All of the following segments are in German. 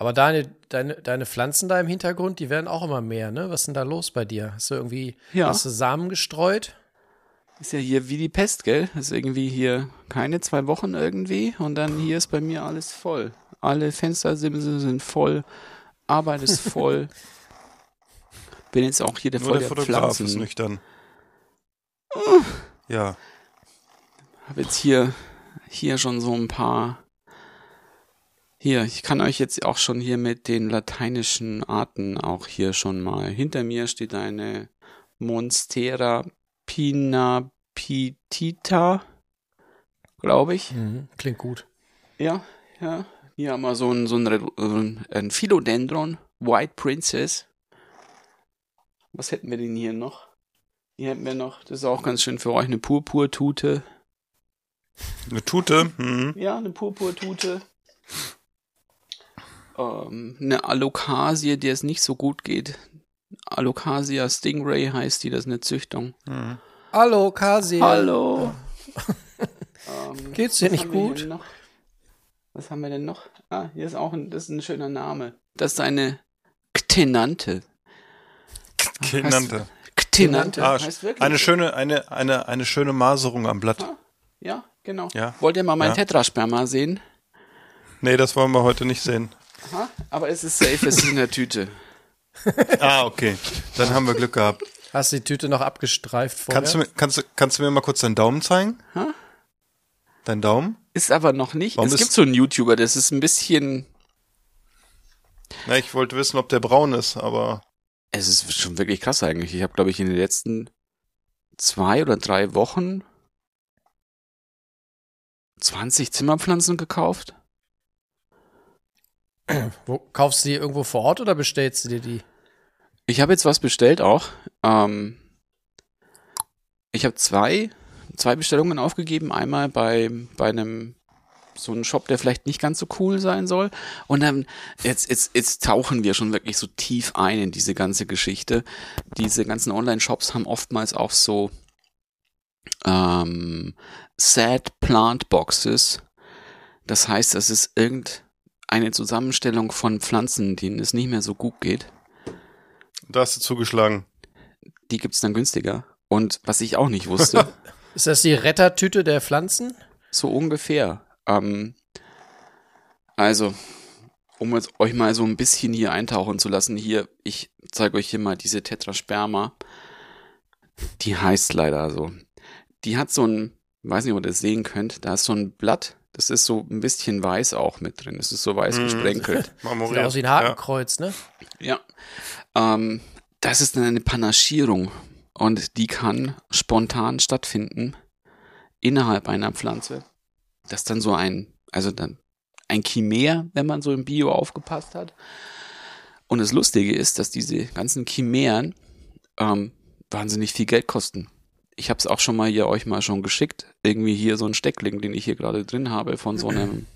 Aber deine, deine, deine Pflanzen da im Hintergrund, die werden auch immer mehr, ne? Was ist denn da los bei dir? Hast du irgendwie Ja. hast du Samen gestreut? Ist ja hier wie die Pest, gell? Ist irgendwie hier keine zwei Wochen irgendwie und dann hier ist bei mir alles voll. Alle Fenstersimse sind voll, Arbeit ist voll. Bin jetzt auch hier der Nur voll der der Fotograf ist Pflanzen. nüchtern. Ja. Hab jetzt hier, hier schon so ein paar. Hier, ich kann euch jetzt auch schon hier mit den lateinischen Arten auch hier schon mal. Hinter mir steht eine Monstera pinapitita, glaube ich. Mhm, klingt gut. Ja, ja. Hier haben wir so ein, so ein, ein Philodendron, White Princess. Was hätten wir denn hier noch? Hier hätten wir noch, das ist auch ganz schön für euch, eine Purpurtute. Eine Tute. Mhm. Ja, eine Purpurtute. Ähm, eine Alocasie, der es nicht so gut geht. Alocasia Stingray heißt die, das ist eine Züchtung. Mhm. Hallo, Kasi. Hallo. ähm, Geht's dir nicht gut? Was haben wir denn noch? Ah, hier ist auch ein, das ist ein schöner Name. Das ist eine Ktenante. Kenannte. Ktenante. Ah, heißt wirklich eine schöne, eine, eine, eine schöne Maserung am Blatt. Ja, genau. Ja. Wollt ihr mal mein Ja. Tetrasperma sehen? Nee, das wollen wir heute nicht sehen. Aha, aber es ist safe, es ist in der Tüte. Ah, okay. Dann haben wir Glück gehabt. Hast die Tüte noch abgestreift vorher? Kannst du, mir, kannst, du- kannst du mir mal kurz deinen Daumen zeigen? Ha? Dein Daumen? Ist aber noch nicht. Warum es gibt so einen YouTuber, das ist ein bisschen. Na, ich wollte wissen, ob der braun ist, aber Es ist schon wirklich krass eigentlich. Ich habe, glaube ich, in den letzten zwei oder drei Wochen 20 Zimmerpflanzen gekauft. Wo, kaufst du die irgendwo vor Ort oder bestellst du dir die? Ich habe jetzt was bestellt auch. Ähm, ich habe zwei, zwei Bestellungen aufgegeben. Einmal bei, bei einem so einem Shop, der vielleicht nicht ganz so cool sein soll. Und dann, jetzt, jetzt, jetzt tauchen wir schon wirklich so tief ein in diese ganze Geschichte. Diese ganzen Online-Shops haben oftmals auch so ähm, Sad Plant Boxes. Das heißt, das ist irgendeine Zusammenstellung von Pflanzen, denen es nicht mehr so gut geht. da hast du zugeschlagen. die gibt's dann günstiger. Und was ich auch nicht wusste, Ist das die Rettertüte der Pflanzen? so ungefähr. Ähm, also, um jetzt euch mal so ein bisschen hier eintauchen zu lassen, hier, ich zeige euch hier mal diese Tetrasperma. Die heißt leider so. Die hat so ein, weiß nicht, ob ihr das sehen könnt, da ist so ein Blatt, das ist so ein bisschen weiß auch mit drin. Es ist so weiß Mhm. gesprenkelt. Sieht aus wie ein Hakenkreuz, ne? Ja. Ähm, das ist dann eine Panaschierung und die kann spontan stattfinden innerhalb einer Pflanze. Das ist dann so ein, also dann ein Chimär, wenn man so im Bio aufgepasst hat. Und das Lustige ist, dass diese ganzen Chimären ähm, wahnsinnig viel Geld kosten. Ich habe es auch schon mal hier euch mal schon geschickt. Irgendwie hier so ein Steckling, den ich hier gerade drin habe, von so einem,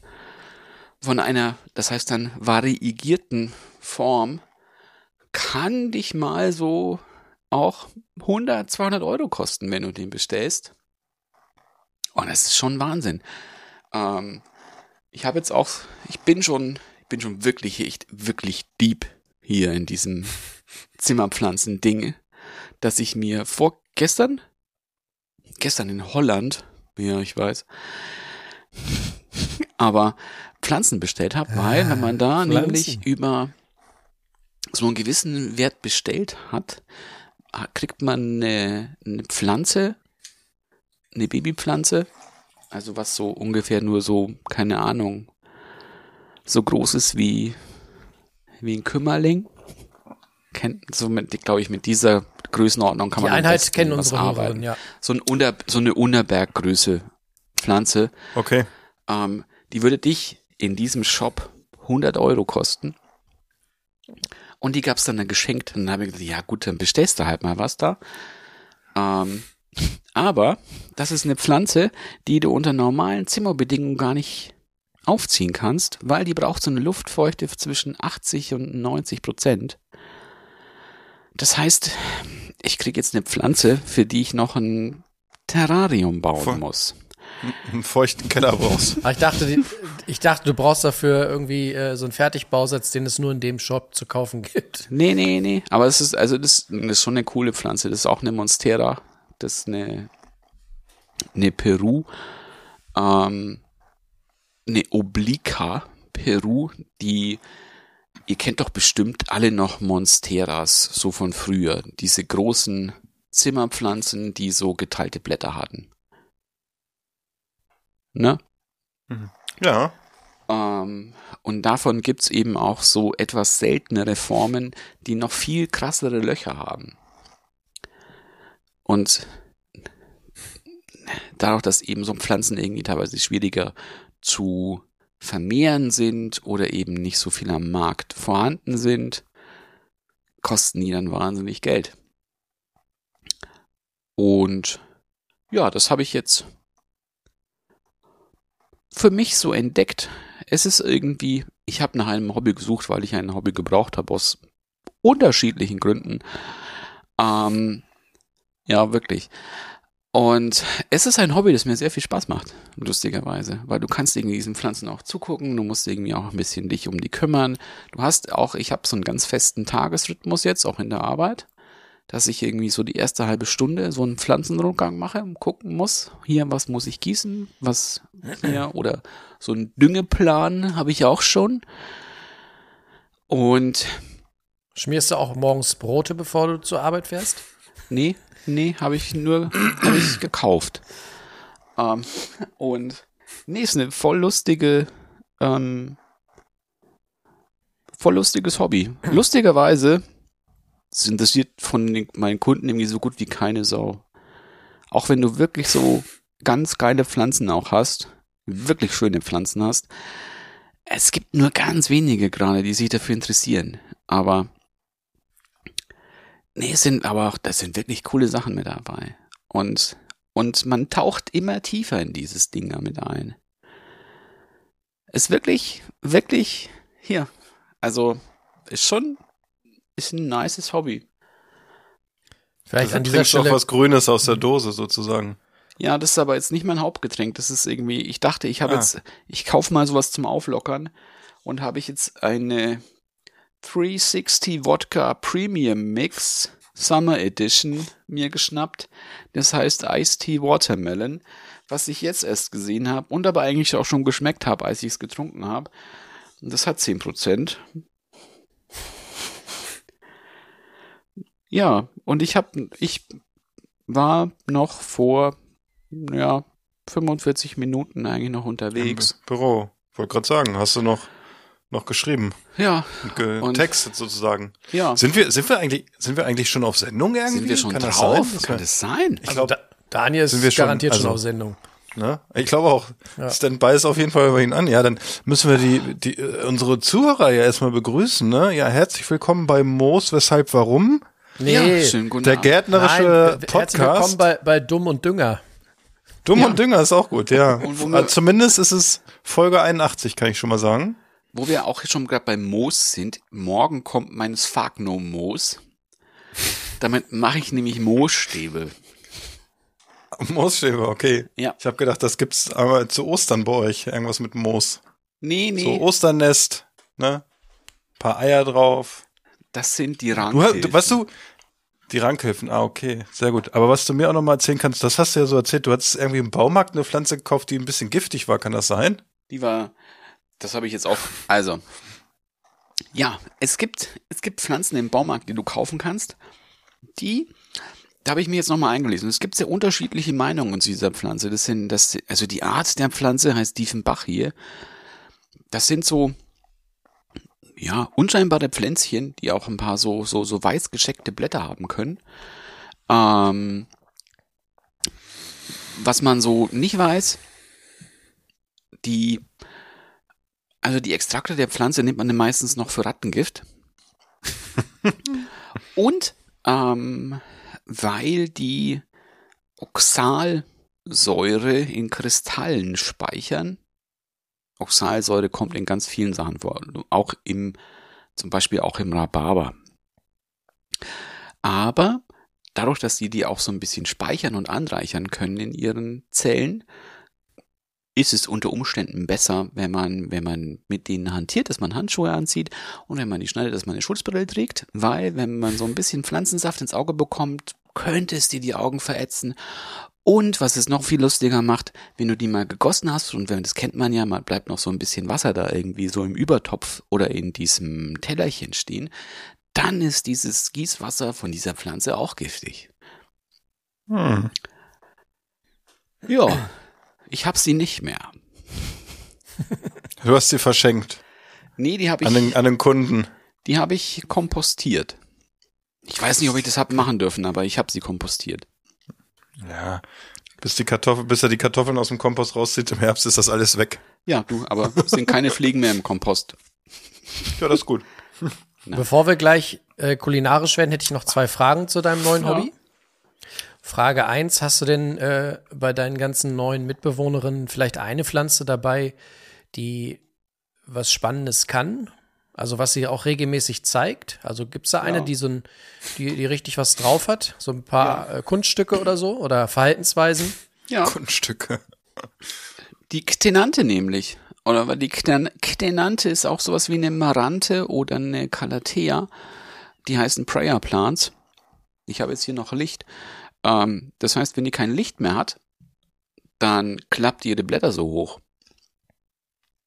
von einer, das heißt dann variegierten Form, kann dich mal so auch 100, 200 Euro kosten, wenn du den bestellst. Und das ist schon Wahnsinn. Ähm, ich habe jetzt auch, ich bin schon, ich bin schon wirklich, echt, wirklich deep hier in diesem Zimmerpflanzen-Ding, dass ich mir vorgestern, gestern in Holland, ja, ich weiß, aber Pflanzen bestellt habe, weil wenn man da Pflanzen. nämlich über so einen gewissen Wert bestellt hat, kriegt man eine, eine Pflanze, eine Babypflanze, also was so ungefähr nur so, keine Ahnung, so groß ist wie, wie ein Kümmerling. Kennt, so mit, glaube ich, mit dieser Größenordnung kann Die man Einheit kennen unsere arbeiten. Hörerinnen, ja. So, ein Unter, so eine Unterberggröße Pflanze. Okay. Ähm, die würde dich in diesem Shop 100 Euro kosten. Und die gab's dann, dann geschenkt. Und dann habe ich gesagt, ja gut, dann bestellst du halt mal was da. Ähm, aber das ist eine Pflanze, die du unter normalen Zimmerbedingungen gar nicht aufziehen kannst, weil die braucht so eine Luftfeuchte zwischen 80 und 90 Prozent. Das heißt, ich kriege jetzt eine Pflanze, für die ich noch ein Terrarium bauen Voll. muss. Einen feuchten Keller brauchst. Aber ich dachte, die, ich dachte, du brauchst dafür irgendwie äh, so einen Fertigbausatz, den es nur in dem Shop zu kaufen gibt. Nee, nee, nee. Aber es ist, also das, das ist schon eine coole Pflanze. Das ist auch eine Monstera. Das ist eine, eine Peru, ähm, eine Oblica Peru, die, ihr kennt doch bestimmt alle noch Monsteras, so von früher. Diese großen Zimmerpflanzen, die so geteilte Blätter hatten. Ne? Ja. Ähm, und davon gibt's eben auch so etwas seltenere Formen, die noch viel krassere Löcher haben. Und dadurch, dass eben so Pflanzen irgendwie teilweise schwieriger zu vermehren sind oder eben nicht so viel am Markt vorhanden sind, kosten die dann wahnsinnig Geld. Und ja, das habe ich jetzt für mich so entdeckt. Es ist irgendwie, ich habe nach einem Hobby gesucht, weil ich ein Hobby gebraucht habe aus unterschiedlichen Gründen. Ähm, ja, wirklich. Und es ist ein Hobby, das mir sehr viel Spaß macht, lustigerweise, weil du kannst irgendwie diesen Pflanzen auch zugucken, du musst irgendwie auch ein bisschen dich um die kümmern. Du hast auch, ich habe so einen ganz festen Tagesrhythmus jetzt, auch in der Arbeit, dass ich irgendwie so die erste halbe Stunde so einen Pflanzenrundgang mache und gucken muss, hier, was muss ich gießen, was, ja, oder so einen Düngeplan habe ich auch schon. Und Schmierst du auch morgens Brote, bevor du zur Arbeit fährst? Nee, nee, habe ich nur hab ich gekauft. Ähm, und nee, ist eine voll lustige, ähm, voll lustiges Hobby. Lustigerweise es interessiert von den, meinen Kunden irgendwie so gut wie keine Sau. Auch wenn du wirklich so ganz geile Pflanzen auch hast, wirklich schöne Pflanzen hast, es gibt nur ganz wenige gerade, die sich dafür interessieren. Aber Nee, es sind aber auch, das sind wirklich coole Sachen mit dabei. Und, und man taucht immer tiefer in dieses Ding damit ein. Ist wirklich, wirklich, hier. Also, ist schon, ist ein nices Hobby. Vielleicht an dieser du auch Stelle. was Grünes aus der Dose sozusagen. Ja, das ist aber jetzt nicht mein Hauptgetränk. Das ist irgendwie, ich dachte, ich habe Ah. jetzt, ich kaufe mal sowas zum Auflockern und habe ich jetzt eine 360 Wodka Premium Mix Summer Edition mir geschnappt. Das heißt Iced Tea Watermelon, was ich jetzt erst gesehen habe und aber eigentlich auch schon geschmeckt habe, als ich es getrunken habe. Und das hat 10%. Ja, und ich habe, ich war noch vor, ja, 45 Minuten eigentlich noch unterwegs. Im Büro. Wollte gerade sagen, hast du noch, noch geschrieben Ja, und Und- getextet sozusagen. ja. Sind wir, sind wir eigentlich, sind wir eigentlich schon auf Sendung irgendwie? Sind wir schon Kann das drauf? sein? Kann das sein? Ich glaube, Da, Daniel Sind wir ist schon- garantiert schon also- auf Sendung. ne? Ich glaube auch. Ja. Standby ist auf jeden Fall bei Ihnen an. Ja, dann müssen wir die, die, äh, unsere Zuhörer ja erstmal begrüßen, ne? Ja, herzlich willkommen bei Moos, weshalb, warum? Nee, Ja, schönen guten Der gärtnerische Nein, herzlich willkommen Podcast. bei, bei Dumm und Dünger. Dumm Ja. und Dünger ist auch gut, ja. Und wir- Zumindest ist es Folge 81, kann ich schon mal sagen. Wo wir auch schon gerade beim Moos sind, morgen kommt mein Sphagnum-Moos. Damit mache ich nämlich Moosstäbe. Moosstäbe, okay. Ja. Ich habe gedacht, das gibt's aber zu Ostern bei euch. Irgendwas mit Moos. Nee, nee, So Osternest, ne? Paar Eier drauf. das sind die Rankhilfen. du weißt du, die Rankhilfen, ah, okay, sehr gut. Aber was du mir auch noch mal erzählen kannst, das hast du ja so erzählt, du hattest irgendwie im Baumarkt eine Pflanze gekauft, die ein bisschen giftig war, kann das sein? Die war, das habe ich jetzt auch, also, ja, es gibt, es gibt Pflanzen im Baumarkt, die du kaufen kannst, die, da habe ich mir jetzt nochmal eingelesen. Es gibt sehr unterschiedliche Meinungen zu dieser Pflanze. Das sind, das, also die Art der Pflanze heißt Diefenbach hier. Das sind so, ja, unscheinbare Pflänzchen, die auch ein paar so, so, so weiß gescheckte Blätter haben können. Ähm, was man so nicht weiß, die, also die Extrakte der Pflanze nimmt man dann meistens noch für Rattengift. Und ähm, weil die Oxalsäure in Kristallen speichern. Oxalsäure kommt in ganz vielen Sachen vor, auch im, zum Beispiel auch im Rhabarber. Aber dadurch, dass sie die auch so ein bisschen speichern und anreichern können in ihren Zellen, ist es unter Umständen besser, wenn man, wenn man mit denen hantiert, dass man Handschuhe anzieht und wenn man die schneidet, dass man eine Schutzbrille trägt, weil wenn man so ein bisschen Pflanzensaft ins Auge bekommt, könnte es dir die Augen verätzen. Und was es noch viel lustiger macht, wenn du die mal gegossen hast, und wenn das kennt man ja, mal bleibt noch so ein bisschen Wasser da irgendwie so im Übertopf oder in diesem Tellerchen stehen, dann ist dieses Gießwasser von dieser Pflanze auch giftig. Hm. Ja, ich hab sie nicht mehr. Du hast sie verschenkt. Nee, die habe ich, An den, an den Kunden. die habe ich kompostiert. Ich weiß nicht, ob ich das hab machen dürfen, aber ich habe sie kompostiert. Ja. Bis die Kartoffel, bis er die Kartoffeln aus dem Kompost rauszieht im Herbst, ist das alles weg. Ja, du, aber es sind keine Fliegen mehr im Kompost. Ja, das ist gut. Bevor wir gleich äh, kulinarisch werden, hätte ich noch zwei Fragen zu deinem neuen Ja. Hobby. Frage eins: Hast du denn äh, bei deinen ganzen neuen Mitbewohnerinnen vielleicht eine Pflanze dabei, die was Spannendes kann? Also was sie auch regelmäßig zeigt? Also gibt es da eine, Ja. die so ein, die, die richtig was drauf hat? So ein paar äh, Kunststücke oder so? Oder Verhaltensweisen? Ja, Kunststücke. die Ktenante nämlich. Oder weil die Kten- Ktenante ist auch sowas wie eine Marante oder eine Calathea. Die heißen Prayer Plants. Ich habe jetzt hier noch Licht. Ähm, das heißt, wenn die kein Licht mehr hat, dann klappt ihre Blätter so hoch.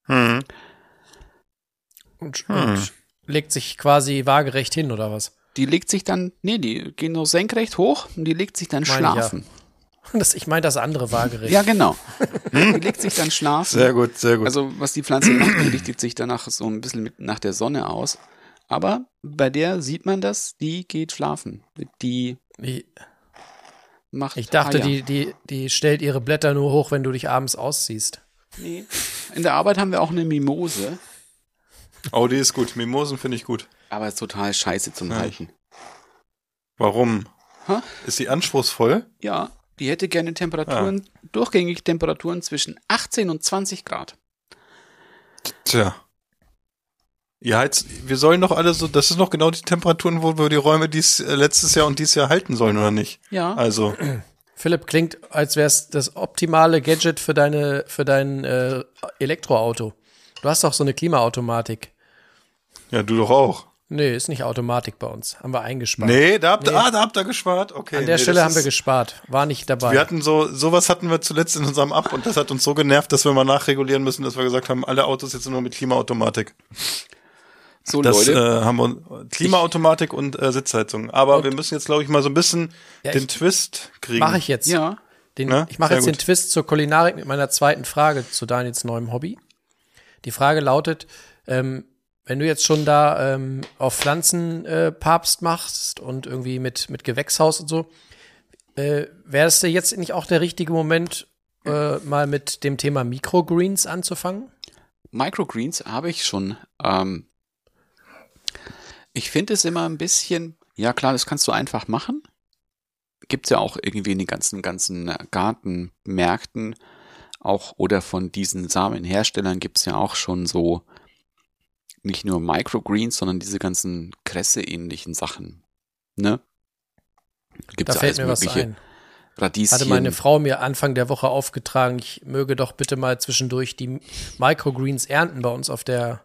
Hm. Und, Hm. und legt sich quasi waagerecht hin oder was? Die legt sich dann, nee, die gehen nur senkrecht hoch und die legt sich dann Meine ich ja. schlafen. Das, ich meine das andere waagerecht. Ja, genau. die legt sich dann schlafen. Sehr gut, sehr gut. Also was die Pflanze macht, die richtet sich danach so ein bisschen mit nach der Sonne aus. Aber bei der sieht man das, die geht schlafen. Die Ich, macht ich dachte, Eier. die, die, die stellt ihre Blätter nur hoch, wenn du dich abends ausziehst. Nee. In der Arbeit haben wir auch eine Mimose, oh, die ist gut. Mimosen finde ich gut. aber ist total scheiße zum Ja. Halten. Warum? Hä? Ist die anspruchsvoll? Ja, die hätte gerne Temperaturen, durchgängig Temperaturen zwischen 18 und 20 Grad. Tja. Ja, jetzt, wir sollen doch alle so, das ist noch genau die Temperaturen, wo wir die Räume dies äh, letztes Jahr und dieses Jahr halten sollen, oder nicht? Ja. Also, Philipp, klingt, als wäre es das optimale Gadget für, deine, für dein äh, Elektroauto. Du hast doch so eine Klimaautomatik. ja, du doch auch. Nee, ist nicht Automatik bei uns. Haben wir eingespart. Nee, da habt, Nee. ah, da habt ihr gespart. Okay. An der nee, Stelle haben wir gespart. War nicht dabei. Wir hatten so, sowas hatten wir zuletzt in unserem Ab und das hat uns so genervt, dass wir mal nachregulieren müssen, dass wir gesagt haben, alle Autos jetzt nur mit Klimaautomatik. So, Das Leute. äh, haben wir Klimaautomatik und äh, Sitzheizung. Aber wir müssen jetzt, glaube ich, mal so ein bisschen Ja, den ich- Twist kriegen. Mache ich jetzt. ja. Den, Ne? Ich mache jetzt den gut. Twist zur Kulinarik mit meiner zweiten Frage zu Daniels neuem Hobby. Die Frage lautet, ähm, wenn du jetzt schon da ähm, auf Pflanzen äh, Papst machst und irgendwie mit, mit Gewächshaus und so, äh, wäre es dir jetzt nicht auch der richtige Moment, äh, mal mit dem Thema Microgreens anzufangen? Microgreens habe ich schon. Ähm, ich finde es immer ein bisschen, ja klar, das kannst du einfach machen. Gibt's ja auch irgendwie in den ganzen, ganzen Gartenmärkten auch oder von diesen Samenherstellern gibt's ja auch schon so nicht nur Microgreens, sondern diese ganzen Kresse-ähnlichen Sachen. Ne? Gibt's Da fällt mir was ein. Radieschen. Hatte meine Frau mir Anfang der Woche aufgetragen, ich möge doch bitte mal zwischendurch die Microgreens ernten bei uns auf der,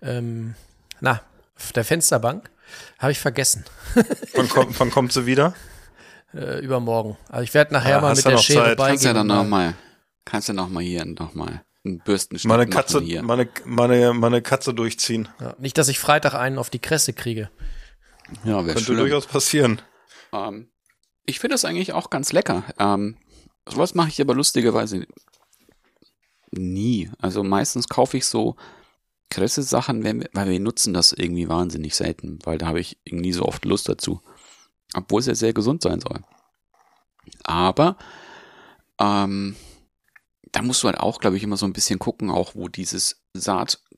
ähm, na, auf der Fensterbank. Habe ich vergessen. Wann kommt, wann kommt sie wieder? Äh, übermorgen. Also ich werde nachher Ja, mal mit der noch Schere Zeit. beigehen. kannst ja dann und mal- noch mal, kannst ja noch mal hier noch mal einen Bürstenschnitt Meine machen Katze, hier. meine, meine, meine Katze durchziehen. Ja, nicht, dass ich Freitag einen auf die Kresse kriege. Ja, wäre Könnte schlimm. durchaus passieren. Ähm, ich finde das eigentlich auch ganz lecker. Ähm, sowas mache ich aber lustigerweise nie. Also meistens kaufe ich so Kresse-Sachen, wenn wir- weil wir nutzen das irgendwie wahnsinnig selten, weil da habe ich irgendwie so oft Lust dazu. Obwohl es ja sehr gesund sein soll. Aber ähm, da musst du halt auch, glaube ich, immer so ein bisschen gucken, auch wo dieses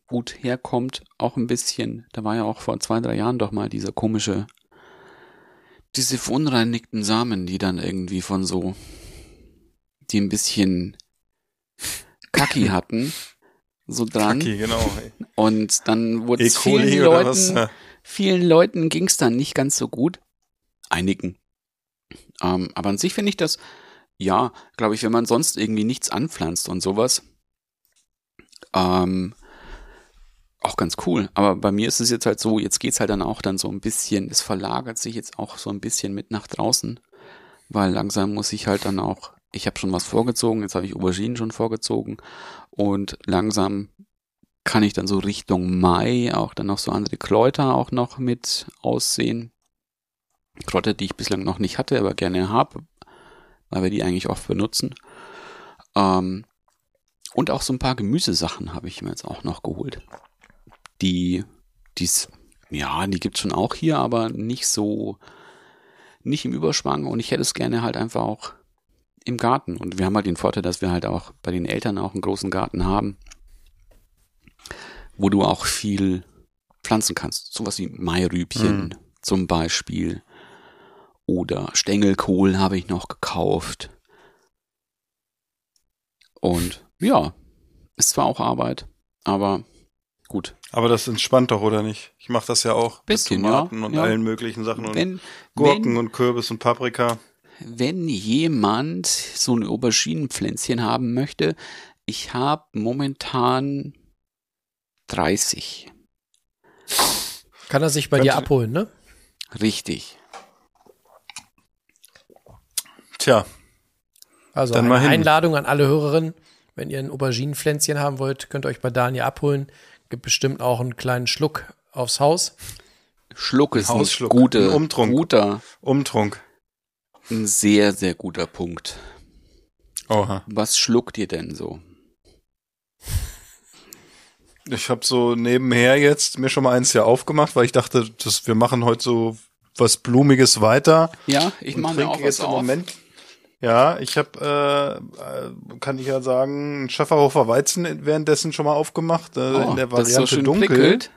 gut herkommt. Auch ein bisschen, da war ja auch vor zwei, drei Jahren doch mal dieser komische, diese verunreinigten Samen, die dann irgendwie von so, die ein bisschen Kacki hatten, so dran. Kacki, genau. Und dann wurde E. es vielen oder was? Leuten, Ja. vielen Leuten ging es dann nicht ganz so gut. Einigen. Ähm, aber an sich finde ich das, ja, glaube ich, wenn man sonst irgendwie nichts anpflanzt und sowas, ähm, auch ganz cool. Aber bei mir ist es jetzt halt so, jetzt geht's halt dann auch dann so ein bisschen, es verlagert sich jetzt auch so ein bisschen mit nach draußen, weil langsam muss ich halt dann auch, ich habe schon was vorgezogen, jetzt habe ich Auberginen schon vorgezogen und langsam kann ich dann so Richtung Mai auch dann noch so andere Kräuter auch noch mit aussehen. Kräuter, die ich bislang noch nicht hatte, aber gerne habe, weil wir die eigentlich oft benutzen. Ähm, und auch so ein paar Gemüsesachen habe ich mir jetzt auch noch geholt. Die, die's, ja, die gibt's schon auch hier, aber nicht so, nicht im Überschwang und ich hätte es gerne halt einfach auch im Garten. Und wir haben halt den Vorteil, dass wir halt auch bei den Eltern auch einen großen Garten haben, wo du auch viel pflanzen kannst. Sowas wie Mairübchen zum Beispiel. Oder Stängelkohl habe ich noch gekauft. Und ja, ist zwar auch Arbeit, aber gut. Aber das entspannt doch, oder nicht? Ich mache das ja auch Bisschen, mit Tomaten ja, und ja. allen möglichen Sachen und Wenn, Gurken wenn, und Kürbis und Paprika. Wenn jemand so ein Auberginenpflänzchen haben möchte, ich habe momentan 30. Kann er sich bei dir Könnte- abholen, ne? Richtig. Tja, Also Dann eine mal hin. Einladung an alle Hörerinnen. Wenn ihr ein Auberginenpflänzchen haben wollt, könnt ihr euch bei Daniel abholen. Gibt bestimmt auch einen kleinen Schluck aufs Haus. Schluck ist ein Hausschluck, gute, ein Umtrunk. guter, Umtrunk. Ein sehr, sehr guter Punkt. Oha. Was schluckt ihr denn so? Ich habe so nebenher jetzt mir schon mal eins hier aufgemacht, weil ich dachte, dass wir machen heute so was Blumiges weiter. Ja, ich mache mir auch was jetzt im auf. Moment. Ja, ich habe, äh, äh, kann ich ja sagen, einen Schafferhofer Weizen währenddessen schon mal aufgemacht, äh, Oh, in der das ist so Variante schön dunkel. prickelt.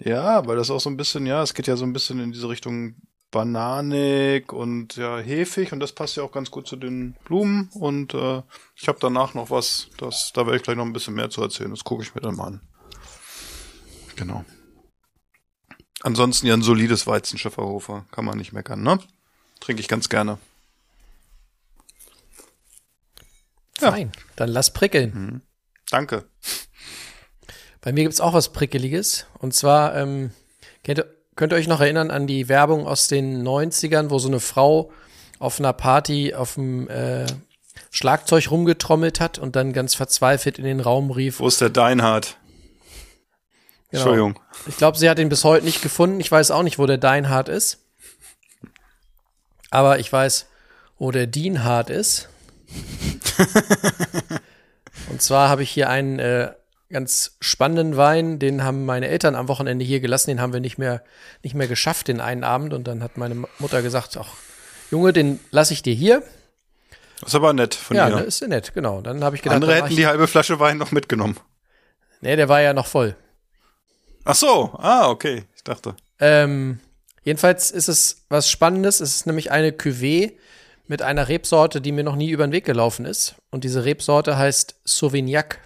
Ja, weil das auch so ein bisschen, ja, es geht ja so ein bisschen in diese Richtung bananig und ja, hefig und das passt ja auch ganz gut zu den Blumen und äh, ich habe danach noch was, das, da werde ich gleich noch ein bisschen mehr zu erzählen, das gucke ich mir dann mal an. Genau. Ansonsten ja ein solides Weizen Schäferhofer, kann man nicht meckern, ne? Trinke ich ganz gerne. Ja. Fein. Dann lass prickeln. Danke. Bei mir gibt's auch was Prickeliges. Und zwar, ähm, kennt, ihr- könnt ihr euch noch erinnern an die Werbung aus den 90ern, wo so eine Frau auf einer Party auf dem äh, Schlagzeug rumgetrommelt hat und dann ganz verzweifelt in den Raum rief. Wo ist der Deinhard? Genau. Entschuldigung. Ich glaube, sie hat ihn bis heute nicht gefunden. Ich weiß auch nicht, wo der Deinhard ist. Aber ich weiß, wo der Dienhard ist. Und zwar habe ich hier einen äh, ganz spannenden Wein, den haben meine Eltern am Wochenende hier gelassen, den haben wir nicht mehr, nicht mehr geschafft den einen Abend. Und dann hat meine Mutter gesagt, ach, Junge, den lasse ich dir hier. Das ist aber nett von Ja, dir. ne, ist ja nett, genau. Dann habe ich gedacht, Andere hätten die halbe Flasche Wein noch mitgenommen. nee, der war ja noch voll. Ach so, ah, okay, ich dachte. Ähm, jedenfalls ist es was Spannendes. Es ist nämlich eine Cuvée mit einer Rebsorte, die mir noch nie über den Weg gelaufen ist. Und diese Rebsorte heißt Sauvignac.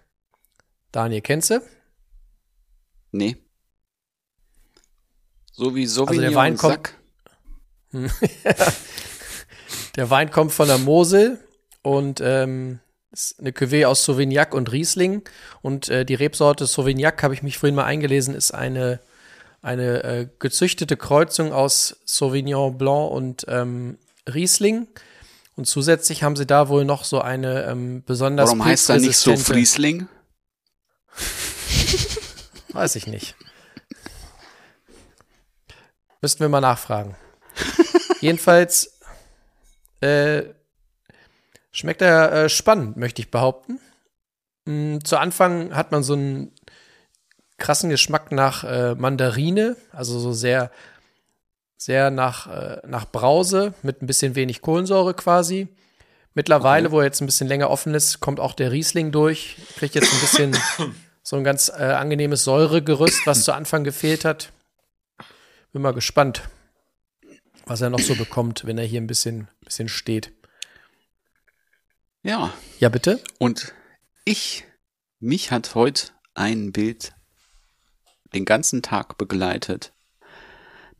Daniel, kennst du? Nee. So wie Sauvignon Also Wein kommt-. Der Wein kommt von der Mosel und ähm, ist eine Cuvée aus Sauvignac und Riesling. Und äh, die Rebsorte Sauvignac, habe ich mich vorhin mal eingelesen, ist eine, eine äh, gezüchtete Kreuzung aus Sauvignon Blanc und ähm, Riesling. Und zusätzlich haben sie da wohl noch so eine ähm, besonders Warum heißt er nicht so Friesling? Weiß ich nicht. Müssten wir mal nachfragen. Jedenfalls äh, schmeckt er äh, spannend, möchte ich behaupten. Mm, zu Anfang hat man so einen krassen Geschmack nach äh, Mandarine, also so sehr, sehr nach, äh, nach Brause mit ein bisschen wenig Kohlensäure quasi. Mittlerweile, wo er jetzt ein bisschen länger offen ist, kommt auch der Riesling durch. Kriegt jetzt ein bisschen so ein ganz äh, angenehmes Säuregerüst, was zu Anfang gefehlt hat. Bin mal gespannt, was er noch so bekommt, wenn er hier ein bisschen, bisschen steht. Ja, Ja, bitte? und ich, mich hat heute ein Bild den ganzen Tag begleitet,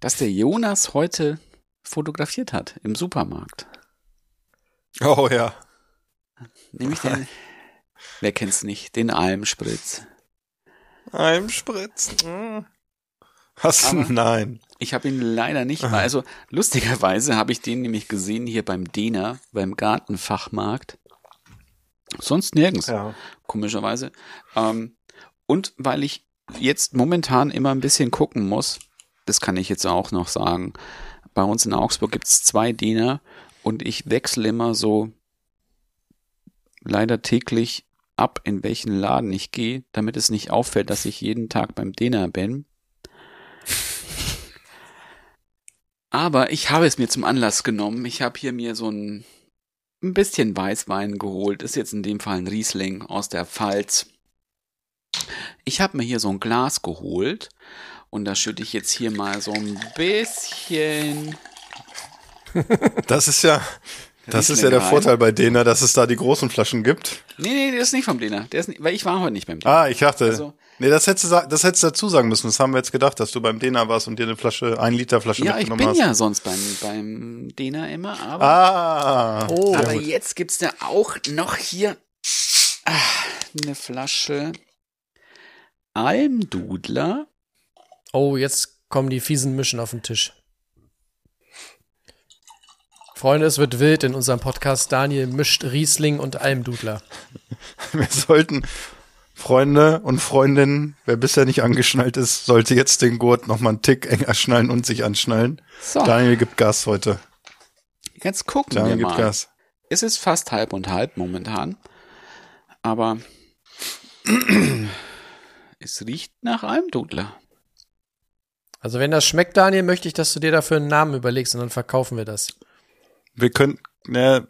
das der Jonas heute fotografiert hat im Supermarkt. Oh ja. Nämlich den, wer kennt's nicht, den Almspritz. Heimspritz. Hast du? Nein. Ich habe ihn leider nicht mal. Also lustigerweise habe ich den nämlich gesehen hier beim Dena, beim Gartenfachmarkt. Sonst nirgends, Ja. komischerweise. Ähm, und weil ich jetzt momentan immer ein bisschen gucken muss, das kann ich jetzt auch noch sagen. Bei uns in Augsburg gibt's zwei Dena und ich wechsle immer so leider täglich ab, in welchen Laden ich gehe, damit es nicht auffällt, dass ich jeden Tag beim Dena bin. Aber ich habe es mir zum Anlass genommen. Ich habe hier mir so ein, ein bisschen Weißwein geholt. Ist jetzt in dem Fall ein Riesling aus der Pfalz. Ich habe mir hier so ein Glas geholt und da schütte ich jetzt hier mal so ein bisschen. Das ist ja, das ist ja der. Vorteil bei denen, dass es da die großen Flaschen gibt. Nee, nee, der ist nicht vom Dena. Der ist nicht, weil ich war heute nicht beim Dena. Ah, ich dachte, Also- nee, das hättest du, das hättest du dazu sagen müssen. Das haben wir jetzt gedacht, dass du beim Dena warst und dir eine Flasche, ein Liter Flasche ja, ich mitgenommen bin hast. ja sonst beim, beim Dena immer, aber. Ah, Oh, Aber jetzt gibt's da auch noch hier ah, eine Flasche Almdudler. oh, jetzt kommen die fiesen Mischen auf den Tisch. Freunde, es wird wild in unserem Podcast. Daniel mischt Riesling und Almdudler. wir sollten, Freunde und Freundinnen, wer bisher nicht angeschnallt ist, sollte jetzt den Gurt noch mal einen Tick enger schnallen und sich anschnallen. So, Daniel gibt Gas heute. jetzt gucken Daniel wir gibt mal. Gas. Es ist fast halb und halb momentan. Aber es riecht nach Almdudler. Also wenn das schmeckt, Daniel, möchte ich, dass du dir dafür einen Namen überlegst und dann verkaufen wir das. Wir können, ne,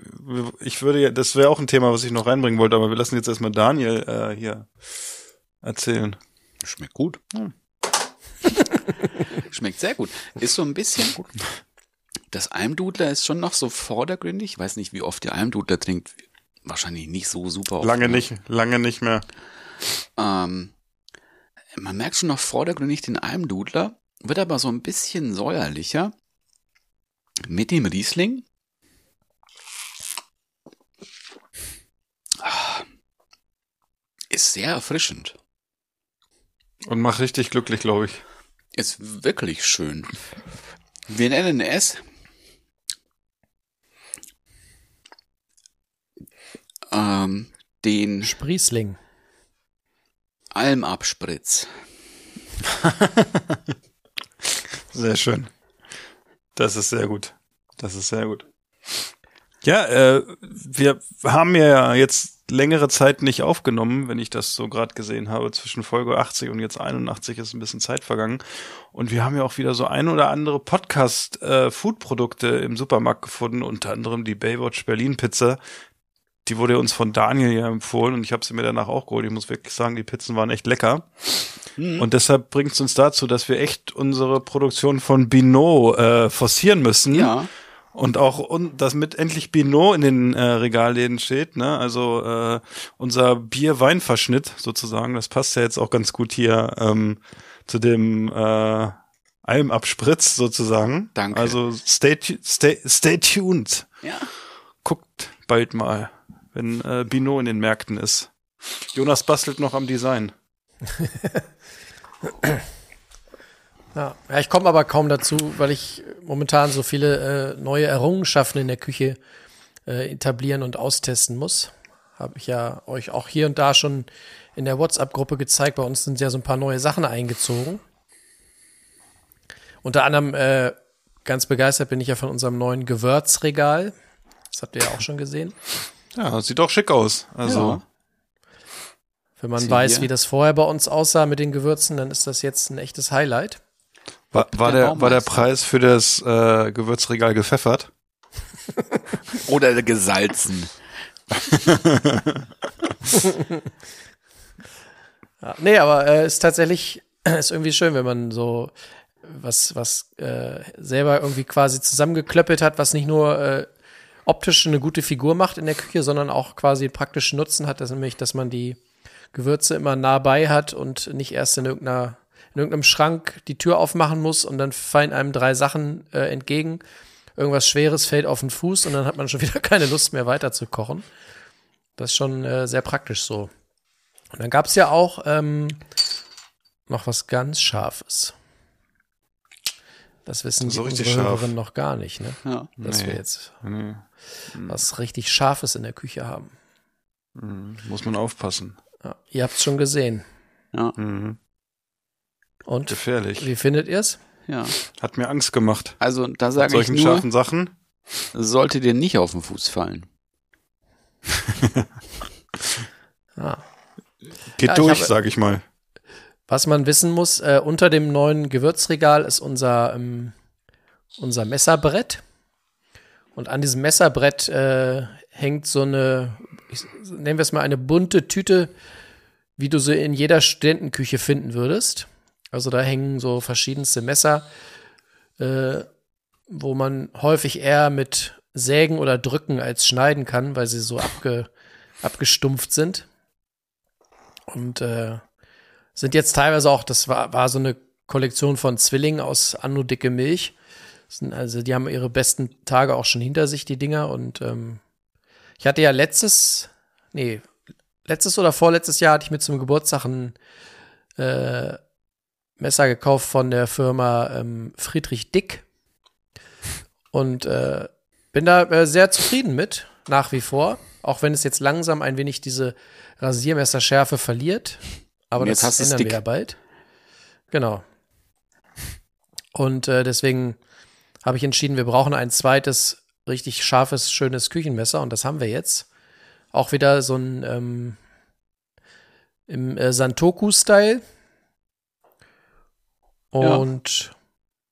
ich würde ja, das wäre auch ein Thema, was ich noch reinbringen wollte, aber wir lassen jetzt erstmal Daniel äh, hier erzählen. Schmeckt gut. Schmeckt sehr gut. Ist so ein bisschen. Das Almdudler ist schon noch so vordergründig. Ich weiß nicht, wie oft ihr Almdudler trinkt. Wahrscheinlich nicht so super oft. Lange ne? nicht, lange nicht mehr. Ähm, man merkt schon noch vordergründig den Almdudler, wird aber so ein bisschen säuerlicher. Mit dem Riesling. Ist sehr erfrischend. Und mach richtig glücklich, glaube ich. Ist wirklich schön. Wir nennen es ähm, den Sprießling. Almabspritz. Sehr schön. Das ist sehr gut. Das ist sehr gut. Ja, äh, wir haben ja jetzt längere Zeit nicht aufgenommen, wenn ich das so gerade gesehen habe. Zwischen Folge 80 und jetzt 81 ist ein bisschen Zeit vergangen. Und wir haben ja auch wieder so ein oder andere Podcast-Food-Produkte im Supermarkt gefunden, unter anderem die Baywatch Berlin Pizza. Die wurde uns von Daniel ja empfohlen und ich habe sie mir danach auch geholt. Ich muss wirklich sagen, die Pizzen waren echt lecker. Und deshalb bringt es uns dazu, dass wir echt unsere Produktion von Binot äh, forcieren müssen. Ja. Und auch, und damit endlich Binot in den äh, Regalläden steht, ne? Also äh, unser Bier-Wein-Verschnitt sozusagen, das passt ja jetzt auch ganz gut hier ähm, zu dem äh, Almabspritz sozusagen. Danke. Also stay, stay, stay tuned. Ja. Guckt bald mal, wenn äh, Binot in den Märkten ist. Jonas bastelt noch am Design. Ja, ja ich komme aber kaum dazu, weil ich momentan so viele äh, neue Errungenschaften in der Küche äh, etablieren und austesten muss. Habe ich ja euch auch hier und da schon in der WhatsApp-Gruppe gezeigt. Bei uns sind ja so ein paar neue Sachen eingezogen. Unter anderem äh, ganz begeistert bin ich ja von unserem neuen Gewürzregal. Das habt ihr ja auch schon gesehen. Ja, sieht doch schick aus. Also Ja. Wenn man weiß, wir. wie das vorher bei uns aussah mit den Gewürzen, dann ist das jetzt ein echtes Highlight. War, war, der der, war der. Preis für das äh, Gewürzregal gepfeffert? Oder gesalzen. Ja, nee, aber äh, ist tatsächlich ist irgendwie schön, wenn man so was was äh, selber irgendwie quasi zusammengeklöppelt hat, was nicht nur äh, optisch eine gute Figur macht in der Küche, sondern auch quasi praktischen Nutzen hat, das nämlich, dass man die Gewürze immer nah bei hat und nicht erst in irgendeiner in irgendeinem Schrank die Tür aufmachen muss und dann fallen einem drei Sachen äh, entgegen. Irgendwas Schweres fällt auf den Fuß und dann hat man schon wieder keine Lust mehr weiter zu kochen. Das ist schon äh, sehr praktisch so. Und dann gab's ja auch ähm, noch was ganz Scharfes. Das wissen So die richtig unsere scharf. Hörerinnen noch gar nicht, ne? Ja. Dass Nee. wir jetzt Nee. was richtig Scharfes in der Küche haben. Mhm. Muss man aufpassen. Ja, ihr habt's schon gesehen. Ja, Mhm. Und Gefährlich. wie findet ihr's? ja. Hat mir Angst gemacht. Also da sage ich solchen nur, scharfen Sachen. sollte dir nicht auf den Fuß fallen. Ah. Geht Ja, durch, habe- sag ich mal. Was man wissen muss, äh, unter dem neuen Gewürzregal ist unser, ähm, unser Messerbrett. Und an diesem Messerbrett äh, hängt so eine, ich, nennen wir es mal eine bunte Tüte, wie du sie in jeder Studentenküche finden würdest. Also da hängen so verschiedenste Messer, äh, wo man häufig eher mit Sägen oder Drücken als schneiden kann, weil sie so abge, abgestumpft sind. Und äh, sind jetzt teilweise auch, das war, war so eine Kollektion von Zwillingen aus Anno Dicke Milch. Sind also die haben ihre besten Tage auch schon hinter sich, die Dinger. Und ähm, ich hatte ja letztes, nee, letztes oder vorletztes Jahr hatte ich mir zum Geburtstag ein äh, Messer gekauft von der Firma ähm, Friedrich Dick. Und äh, bin da äh, sehr zufrieden mit, nach wie vor. Auch wenn es jetzt langsam ein wenig diese Rasiermesserschärfe verliert. Aber das ändern wir ja bald. Genau. Und äh, deswegen habe ich entschieden, wir brauchen ein zweites richtig scharfes, schönes Küchenmesser und das haben wir jetzt. Auch wieder so ein ähm, im äh, Santoku-Style. Ja. Und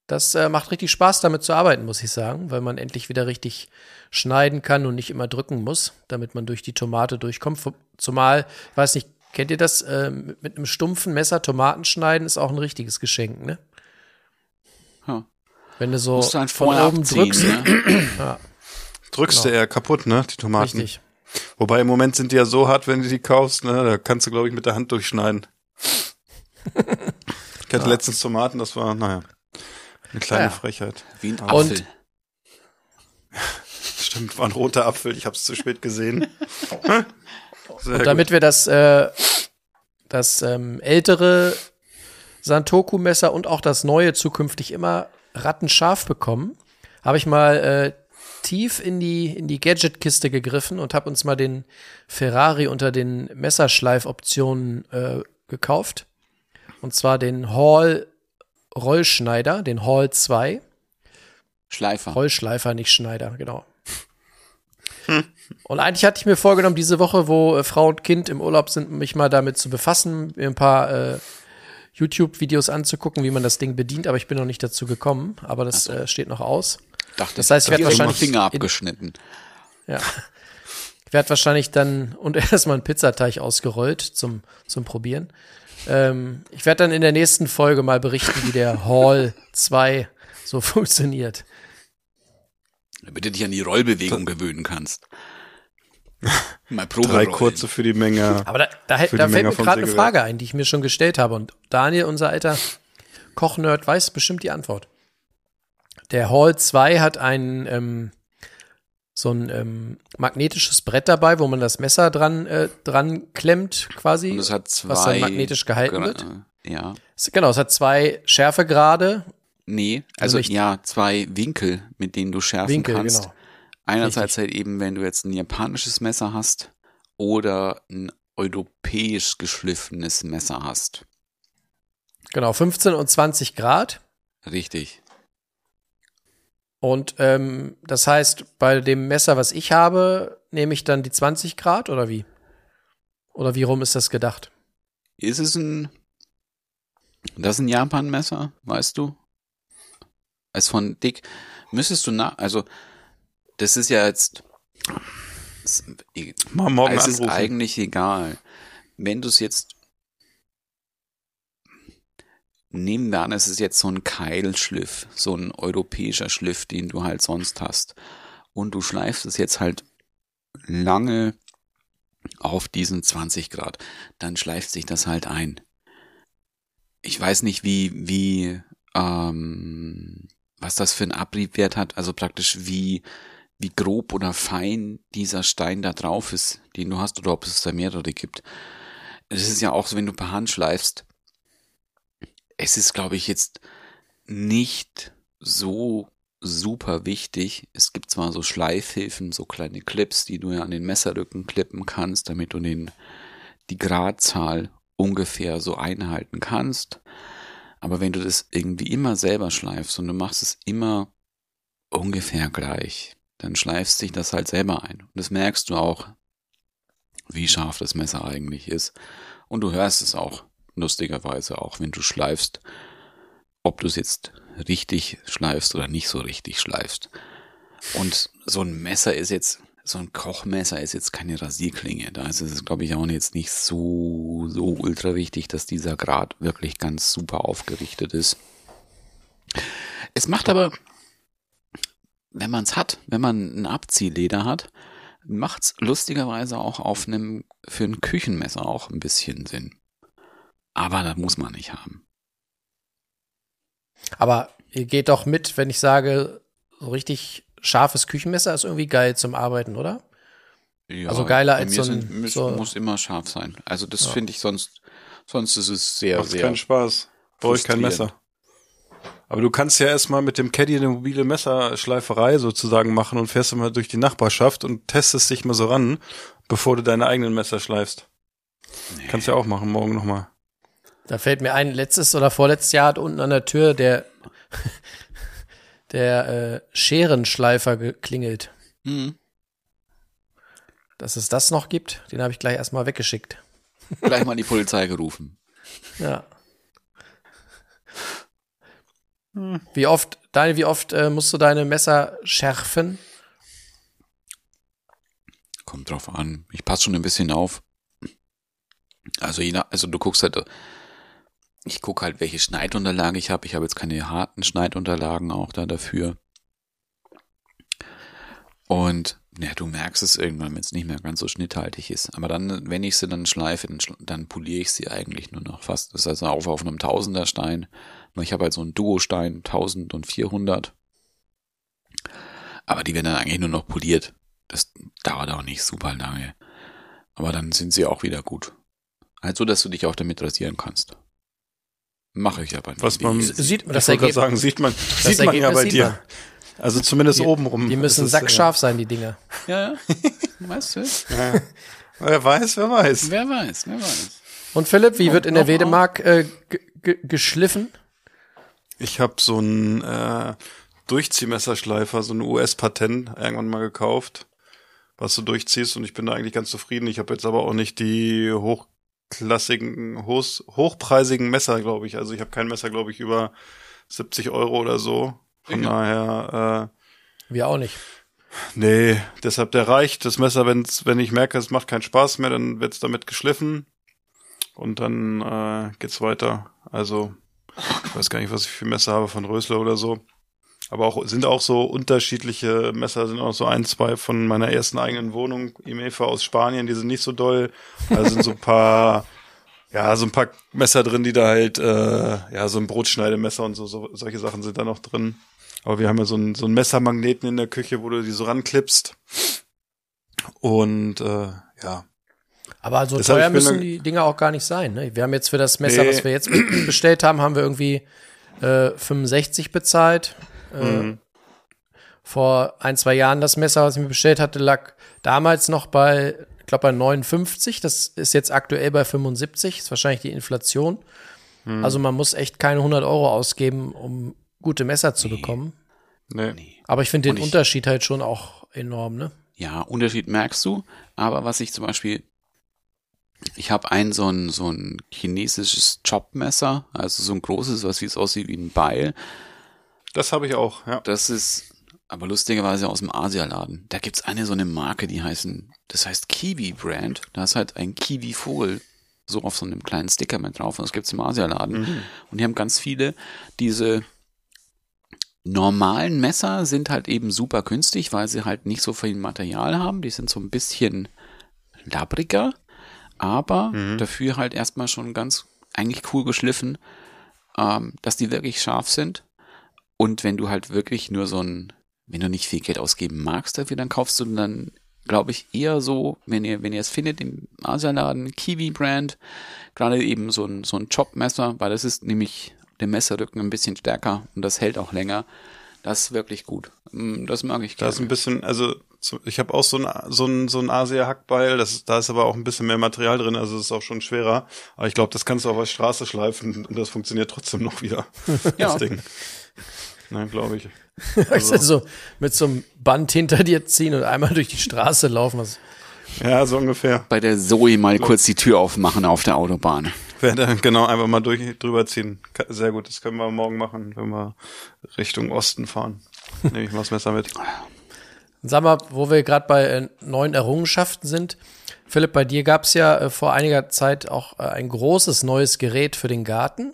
das äh, macht richtig Spaß, damit zu arbeiten, muss ich sagen, weil man endlich wieder richtig schneiden kann und nicht immer drücken muss, damit man durch die Tomate durchkommt. Zumal, ich weiß nicht, kennt ihr das? Äh, mit mit einem stumpfen Messer Tomaten schneiden ist auch ein richtiges Geschenk, ne? Ja. Wenn du so Musst du von vorne oben drückst. ne? Drückst Genau. du eher kaputt, ne? Die Tomaten. Richtig. Wobei im Moment sind die ja so hart, wenn du die kaufst, ne? Da kannst du, glaube ich, mit der Hand durchschneiden. ich hatte letztens Tomaten, das war, naja, eine kleine Ja. Frechheit. Wie ein Und- Apfel. Stimmt, war ein roter Apfel, ich habe es zu spät gesehen. Sehr Und damit wir das, äh, das ähm, ältere Santoku-Messer und auch das neue zukünftig immer rattenscharf bekommen, habe ich mal äh, tief in die, in die Gadget-Kiste gegriffen und habe uns mal den Ferrari unter den Messerschleifoptionen äh, gekauft. Und zwar den Hall Rollschneider, den Hall 2. Schleifer. Rollschleifer, nicht Schneider, genau. Und eigentlich hatte ich mir vorgenommen, diese Woche, wo äh, Frau und Kind im Urlaub sind, mich mal damit zu befassen, mir ein paar äh, YouTube-Videos anzugucken, wie man das Ding bedient, aber ich bin noch nicht dazu gekommen. Aber das äh, steht noch aus. Dachte, Das heißt, ich werde wahrscheinlich Finger in- abgeschnitten. Ja. Ich werde wahrscheinlich dann und erstmal einen Pizzateig ausgerollt zum, zum Probieren. Ähm, ich werde dann in der nächsten Folge mal berichten, wie der Hall 2 so funktioniert. Damit du dich an die Rollbewegung gewöhnen kannst. Mal Probe Drei kurze für die Menge. Aber da, da, da fällt Menge mir gerade eine. Frage ein, die ich mir schon gestellt habe. Und Daniel, unser alter Kochnerd, weiß bestimmt die Antwort. Der Hall 2 hat ein ähm, so ein ähm, magnetisches Brett dabei, wo man das Messer dran, äh, dran klemmt, quasi. Und es hat zwei. was dann magnetisch gehalten Gra- wird. Ja. Es- Genau, es hat zwei Schärfegrade. Nee, also nicht- ja, zwei Winkel, mit denen du schärfen Winkel, kannst. genau. Einerseits halt eben, wenn du jetzt ein japanisches Messer hast oder ein europäisch geschliffenes Messer hast. Genau, 15 und 20 Grad. Richtig. Und ähm, das heißt, bei dem Messer, was ich habe, nehme ich dann die 20 Grad oder wie? Oder wie rum ist das gedacht? Ist es ein. Das ist ein Japan-Messer, weißt du? Als von Dick. Müsstest du nach. Also, das ist ja jetzt. Es, Mal morgen es ist eigentlich egal. Wenn du es jetzt nehmen wir an, es ist jetzt so ein Keilschliff, so ein europäischer Schliff, den du halt sonst hast. Und du schleifst es jetzt halt lange auf diesen 20 Grad. Dann schleift sich das halt ein. Ich weiß nicht, wie, wie, ähm, was das für einen Abriebwert hat, also praktisch wie, wie grob oder fein dieser Stein da drauf ist, den du hast, oder ob es da mehrere gibt. Es ist ja auch so, wenn du per Hand schleifst, es ist, glaube ich, jetzt nicht so super wichtig. Es gibt zwar so Schleifhilfen, so kleine Clips, die du ja an den Messerrücken klippen kannst, damit du den, die Gradzahl ungefähr so einhalten kannst. Aber wenn du das irgendwie immer selber schleifst und du machst es immer ungefähr gleich, dann schleifst sich das halt selber ein. Und das merkst du auch, wie scharf das Messer eigentlich ist. Und du hörst es auch, lustigerweise, auch wenn du schleifst, ob du es jetzt richtig schleifst oder nicht so richtig schleifst. Und so ein Messer ist jetzt, so ein Kochmesser ist jetzt keine Rasierklinge. Da ist es, glaube ich, auch jetzt nicht so, so ultra wichtig, dass dieser Grad wirklich ganz super aufgerichtet ist. Es macht aber, wenn man es hat, wenn man ein Abziehleder hat, macht's lustigerweise auch auf einem, für ein Küchenmesser auch ein bisschen Sinn. Aber das muss man nicht haben. Aber ihr geht doch mit, wenn ich sage, so richtig scharfes Küchenmesser ist irgendwie geil zum Arbeiten, oder? Ja, Also geiler als mir so ein- sind, muss, so- muss immer scharf sein. Also das Ja. finde ich sonst, sonst ist es sehr, Macht sehr. keinen Spaß. Brauche ich kein. Messer. Aber du kannst ja erstmal mit dem Caddy eine mobile Messerschleiferei sozusagen machen und fährst mal durch die Nachbarschaft und testest dich mal so ran, bevor du deine eigenen Messer schleifst. Kannst ja auch machen, morgen nochmal. Da fällt mir ein, letztes oder vorletztes Jahr hat unten an der Tür der, der äh, Scherenschleifer geklingelt. Mhm. Dass es das noch gibt, den habe ich gleich erstmal weggeschickt. Gleich mal die Polizei gerufen. Ja. Wie oft, Daniel, wie oft äh, musst du deine Messer schärfen? Kommt drauf an. Ich passe schon ein bisschen auf. Also, je nach, also du guckst halt, ich gucke halt, welche Schneidunterlage ich habe. Ich habe jetzt keine harten Schneidunterlagen auch da dafür. Und ja, du merkst es irgendwann, wenn es nicht mehr ganz so schnitthaltig ist. Aber dann, wenn ich sie dann schleife, dann, dann poliere ich sie eigentlich nur noch fast. Das ist also auf, auf einem Tausenderstein. Ich habe halt so einen Duo-Stein, 1000 und 400. Aber die werden dann eigentlich nur noch poliert. Das dauert auch nicht super lange. Aber dann sind sie auch wieder gut. Halt so, dass du dich auch damit rasieren kannst. Mache ich aber nicht. Was man- Sieht man Ich das wollte gerade Ergebnis? sagen, sieht man, sieht man ja bei dir. man. Also zumindest Die- oben rum. Die müssen ist, sackscharf sein, die Dinger. Ja, ja. Weißt du? Äh, wer weiß, wer weiß. Wer weiß, wer weiß. Und Philipp, wie wird in der. Wedemark äh, ge- ge- geschliffen? Ich habe so einen äh, Durchziehmesserschleifer, so ein US-Patent irgendwann mal gekauft, was du durchziehst und ich bin da eigentlich ganz zufrieden. Ich habe jetzt aber auch nicht die hochklassigen, hoch, hochpreisigen Messer, glaube ich. Also ich habe kein Messer, glaube ich, über 70 Euro oder so. Von daher, Wir auch nicht. äh, nee, deshalb der reicht. Das Messer, wenn's, wenn ich merke, es macht keinen Spaß mehr, dann wird's damit geschliffen und dann äh, geht's weiter. Also ich weiß gar nicht, was ich für Messer habe von Rösler oder so. Aber auch sind auch so unterschiedliche Messer, sind auch so ein, zwei von meiner ersten eigenen Wohnung, Imefa aus Spanien, die sind nicht so doll. Da sind so ein paar, ja, so ein paar Messer drin, die da halt, äh, ja, so ein Brotschneidemesser und so, so solche Sachen sind da noch drin. Aber wir haben ja so einen, so einen Messermagneten in der Küche, wo du die so ranklippst. Und äh, ja, Aber so Deshalb, teuer müssen die Dinger auch gar nicht sein. Ne? Wir haben jetzt für das Messer, Nee. was wir jetzt bestellt haben, haben wir irgendwie äh, 65 bezahlt. Äh, Mhm. Vor ein, zwei Jahren das Messer, was ich mir bestellt hatte, lag damals noch bei, ich glaube, bei 59. Das ist jetzt aktuell bei 75. Ist wahrscheinlich die Inflation. Mhm. Also man muss echt keine 100 Euro ausgeben, um gute Messer zu bekommen. nee. Nee. Aber ich finde den ich- Unterschied halt schon auch enorm, ne? Ja, Unterschied merkst du. Aber was ich zum Beispiel, ich habe ein so ein, so ein chinesisches Chopmesser, also so ein großes, was wie es aussieht wie ein Beil. Das habe ich auch, ja. Das ist aber lustigerweise aus dem Asialaden. Da gibt's eine so eine Marke, die heißen, das heißt Kiwi Brand. Da ist halt ein Kiwi-Vogel so auf so einem kleinen Sticker mit drauf. Und das gibt's im Asialaden. Mhm. Und die haben ganz viele diese normalen Messer sind halt eben super günstig, weil sie halt nicht so viel Material haben. Die sind so ein bisschen labbriger, aber Mhm. dafür halt erstmal schon ganz eigentlich cool geschliffen, ähm, dass die wirklich scharf sind. Und wenn du halt wirklich nur so ein, wenn du nicht viel Geld ausgeben magst dafür, dann kaufst du dann, glaube ich, eher so, wenn ihr, wenn ihr es findet im Asialaden, Kiwi-Brand, gerade eben so ein, so ein Chop-Messer, weil das ist nämlich der Messerrücken ein bisschen stärker und das hält auch länger. Das ist wirklich gut. Mm, Das mag ich gerne. ist ein bisschen, also ich habe auch so ein so ein so ein Asia-Hackbeil, das da ist aber auch ein bisschen mehr Material drin, also es ist auch schon schwerer. Aber ich glaube, das kannst du auf der Straße schleifen und das funktioniert trotzdem noch wieder. Ja. Das Ding. Nein, glaube ich. Also so mit so einem Band hinter dir ziehen und einmal durch die Straße laufen. Was, Ja, so ungefähr. Bei der Zoe mal kurz die Tür aufmachen auf der Autobahn. Werde genau einfach mal durch drüber ziehen. Sehr gut, das können wir morgen machen, wenn wir Richtung Osten fahren. Nehme ich mal das Messer mit. Sag mal, wo wir gerade bei äh, neuen Errungenschaften sind. Philipp, bei dir gab es ja äh, vor einiger Zeit auch äh, ein großes neues Gerät für den Garten.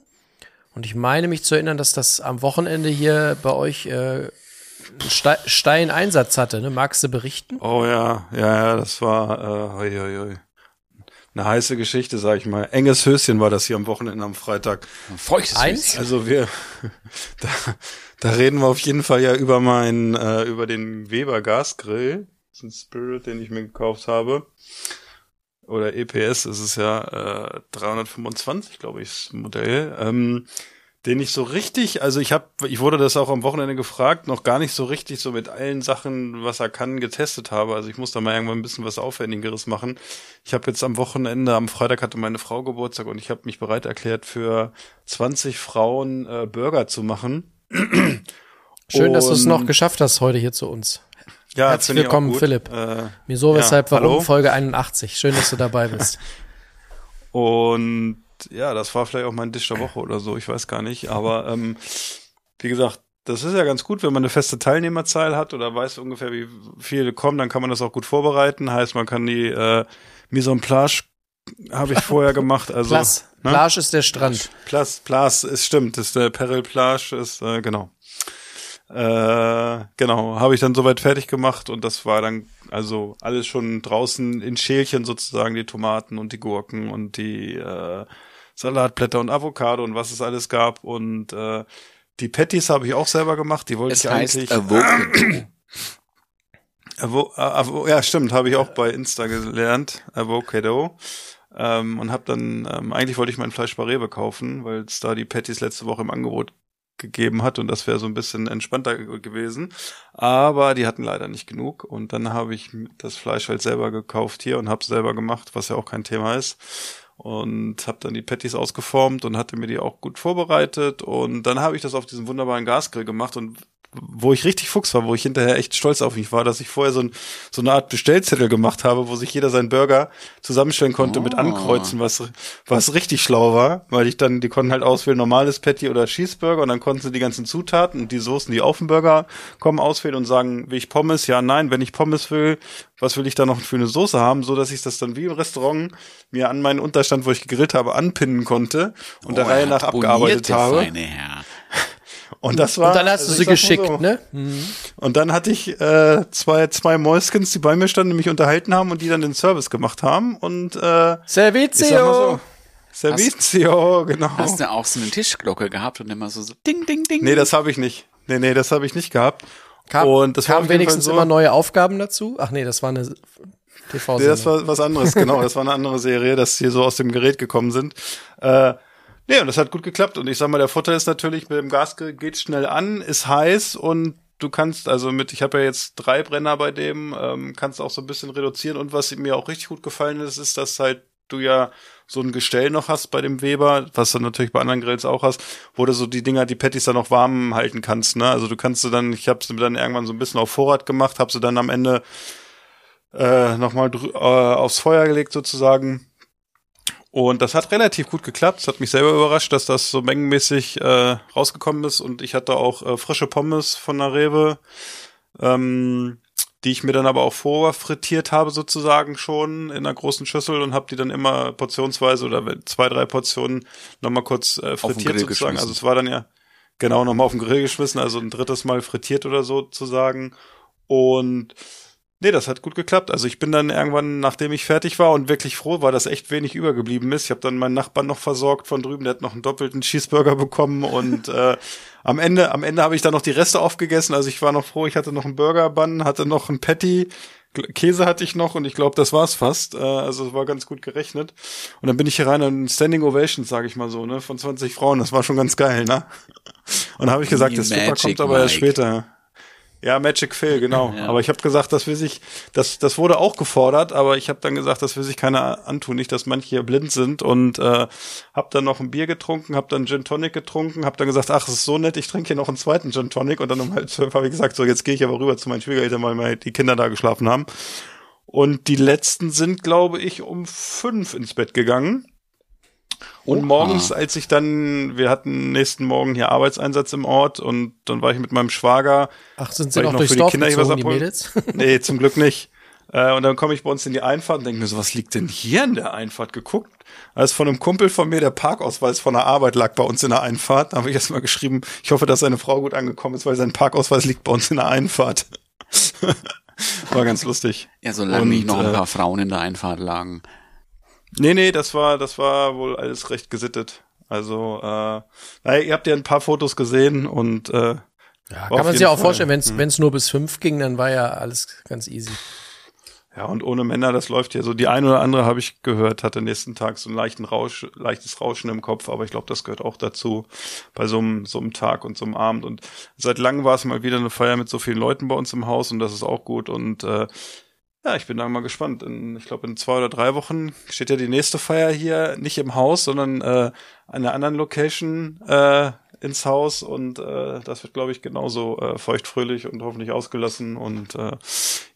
Und ich meine mich zu erinnern, dass das am Wochenende hier bei euch äh, ste steilen Einsatz hatte. Ne? Magst du berichten? Oh ja, ja, ja, das war äh, hoi, hoi, hoi. eine heiße Geschichte, sag ich mal. Enges Höschen war das hier am Wochenende am Freitag. Feuchtes Eins? Höschen. Also wir, da, da reden wir auf jeden Fall ja über meinen, äh, über den Weber Gasgrill, das ist ein Spirit, den ich mir gekauft habe. Oder EPS ist es ja äh, 325, glaube ich, das Modell. Ähm, den ich so richtig, also ich habe, ich wurde das auch am Wochenende gefragt, noch gar nicht so richtig so mit allen Sachen, was er kann, getestet habe. Also ich muss da mal irgendwann ein bisschen was Aufwendigeres machen. Ich habe jetzt am Wochenende, am Freitag hatte meine Frau Geburtstag und ich habe mich bereit erklärt, für 20 Frauen äh, Burger zu machen. Schön, dass du es Und- noch geschafft hast heute hier zu uns. Ja, Herzlich willkommen. Philipp. Äh, Wieso, Ja, weshalb, warum? hallo? Folge 81. Schön, dass du dabei bist. Und ja, das war vielleicht auch mein Dish der Woche oder so, ich weiß gar nicht. Aber ähm, wie gesagt, das ist ja ganz gut, wenn man eine feste Teilnehmerzahl hat oder weiß ungefähr, wie viele kommen, dann kann man das auch gut vorbereiten. Heißt, man kann die äh, Mise en Plage habe ich vorher gemacht. Also Plage. ne? Plage ist der Strand. Plas, Plas, es stimmt, ist der Peril Plage, ist äh, genau. Äh, genau, habe ich dann soweit fertig gemacht und das war dann also alles schon draußen in Schälchen sozusagen, die Tomaten und die Gurken und die äh, Salatblätter und Avocado und was es alles gab und äh, die Patties habe ich auch selber gemacht, die wollte Es ich heißt eigentlich Avocado. Avo, äh, Avo, ja, stimmt, habe ich auch bei Insta gelernt, Avocado. Ähm, und habe dann, ähm, eigentlich wollte ich mein Fleisch bei Rewe kaufen, weil es da die Patties letzte Woche im Angebot gegeben hat und das wäre so ein bisschen entspannter ge- gewesen. Aber die hatten leider nicht genug und dann habe ich das Fleisch halt selber gekauft hier und habe selber gemacht, was ja auch kein Thema ist. Und habe dann die Patties ausgeformt und hatte mir die auch gut vorbereitet. Und dann habe ich das auf diesem wunderbaren Gasgrill gemacht und wo ich richtig Fuchs war, wo ich hinterher echt stolz auf mich war, dass ich vorher so, ein, so eine Art Bestellzettel gemacht habe, wo sich jeder seinen Burger zusammenstellen konnte mit Oh. Ankreuzen, was, was richtig schlau war, weil ich dann, die konnten halt auswählen, normales Patty oder Cheeseburger und dann konnten sie die ganzen Zutaten und die Soßen, die auf dem Burger kommen, auswählen und sagen, will ich Pommes? Ja, nein, wenn ich Pommes will, was will ich da noch für eine Soße haben, so dass ich das dann wie im Restaurant mir an meinen Unterstand, wo ich gegrillt habe, anpinnen konnte und der Oh, Reihe er nach abgearbeitet der habe. feine Herr. Und das war. Und dann hast du also sie sag mal geschickt, so. ne? Und dann hatte ich äh, zwei, zwei Mäuskens, die bei mir standen, die mich unterhalten haben und die dann den Service gemacht haben. Und äh, Servizio! Servizio, genau. Hast du auch so eine Tischglocke gehabt und immer so, so ding, ding, ding. Nee, das habe ich nicht. Nee, nee, das habe ich nicht gehabt. Kam, und das kamen wenigstens so, immer neue Aufgaben dazu? Ach nee, das war eine tv Nee, das war was anderes, genau. Das war eine andere Serie, dass die so aus dem Gerät gekommen sind. Äh, nee, und das hat gut geklappt. Und ich sag mal, der Vorteil ist natürlich, mit dem Gas geht schnell an, ist heiß und du kannst, also mit, ich habe ja jetzt drei Brenner bei dem, ähm, kannst auch so ein bisschen reduzieren. Und was mir auch richtig gut gefallen ist, ist, dass halt du ja so ein Gestell noch hast bei dem Weber, was du natürlich bei anderen Grills auch hast, wo du so die Dinger, die Patties dann noch warm halten kannst. Ne? Also du kannst du dann, ich habe sie dann irgendwann so ein bisschen auf Vorrat gemacht, habe sie dann am Ende äh, nochmal äh, aufs Feuer gelegt sozusagen. Und das hat relativ gut geklappt. Es hat mich selber überrascht, dass das so mengenmäßig äh, rausgekommen ist. Und ich hatte auch äh, frische Pommes von der Rewe. Ähm, die ich mir dann aber auch vorfrittiert habe sozusagen schon in einer großen Schüssel und habe die dann immer portionsweise oder zwei, drei Portionen nochmal kurz äh, frittiert sozusagen. Also es war dann ja genau nochmal auf den Grill geschmissen, also ein drittes Mal frittiert oder so zu sagen. Und Nee, das hat gut geklappt. Also ich bin dann irgendwann, nachdem ich fertig war und wirklich froh war, dass echt wenig übergeblieben ist. Ich habe dann meinen Nachbarn noch versorgt von drüben, der hat noch einen doppelten Cheeseburger bekommen und äh, am Ende, am Ende habe ich dann noch die Reste aufgegessen. Also ich war noch froh, ich hatte noch einen Burger-Bun, hatte noch einen Patty, Käse hatte ich noch und ich glaube, das war's fast. Äh, also es war ganz gut gerechnet. Und dann bin ich hier rein und Standing Ovations, sage ich mal so, ne, von 20 Frauen. Das war schon ganz geil, ne? Und habe ich gesagt, das Super kommt aber erst später. Ja, Magic Phil, genau. Ja. Aber ich habe gesagt, das will sich, das, das wurde auch gefordert, aber ich habe dann gesagt, das will sich keiner antun, nicht, dass manche hier blind sind und äh, habe dann noch ein Bier getrunken, habe dann Gin Tonic getrunken, habe dann gesagt, ach, es ist so nett, ich trinke hier noch einen zweiten Gin Tonic und dann um halb zwölf habe ich gesagt, so jetzt gehe ich aber rüber zu meinen Schwiegereltern, weil meine, die Kinder da geschlafen haben. Und die letzten sind, glaube ich, um fünf ins Bett gegangen. Und morgens, als ich dann, wir hatten nächsten Morgen hier Arbeitseinsatz im Ort und dann war ich mit meinem Schwager. Ach, sind sie noch, noch durchs Dorf Kinder gezogen, die Mädels? nee, zum Glück nicht. Äh, und dann komme ich bei uns in die Einfahrt und denke mir so, was liegt denn hier in der Einfahrt? Geguckt, als von einem Kumpel von mir der Parkausweis von der Arbeit lag bei uns in der Einfahrt. Da habe ich erst mal geschrieben, ich hoffe, dass seine Frau gut angekommen ist, weil sein Parkausweis liegt bei uns in der Einfahrt. War ganz lustig. Ja, solange nicht noch ein paar äh, Frauen in der Einfahrt lagen. Nee, nee, das war, das war wohl alles recht gesittet. Also, äh, naja, ihr habt ja ein paar Fotos gesehen und äh, ja, kann man sich ja auch vorstellen, wenn es hm. wenn's nur bis fünf ging, dann war ja alles ganz easy. Ja, und ohne Männer, das läuft ja so. Die eine oder andere habe ich gehört, hatte nächsten Tag so einen leichten Rausch, leichtes Rauschen im Kopf, aber ich glaube, das gehört auch dazu bei so einem, so einem Tag und so einem Abend. Und seit langem war es mal wieder eine Feier mit so vielen Leuten bei uns im Haus und das ist auch gut. Und äh, ja, ich bin da mal gespannt. In, ich glaube, in zwei oder drei Wochen steht ja die nächste Feier hier, nicht im Haus, sondern äh, an einer anderen Location äh, ins Haus und äh, das wird, glaube ich, genauso äh, feuchtfröhlich und hoffentlich ausgelassen. Und äh,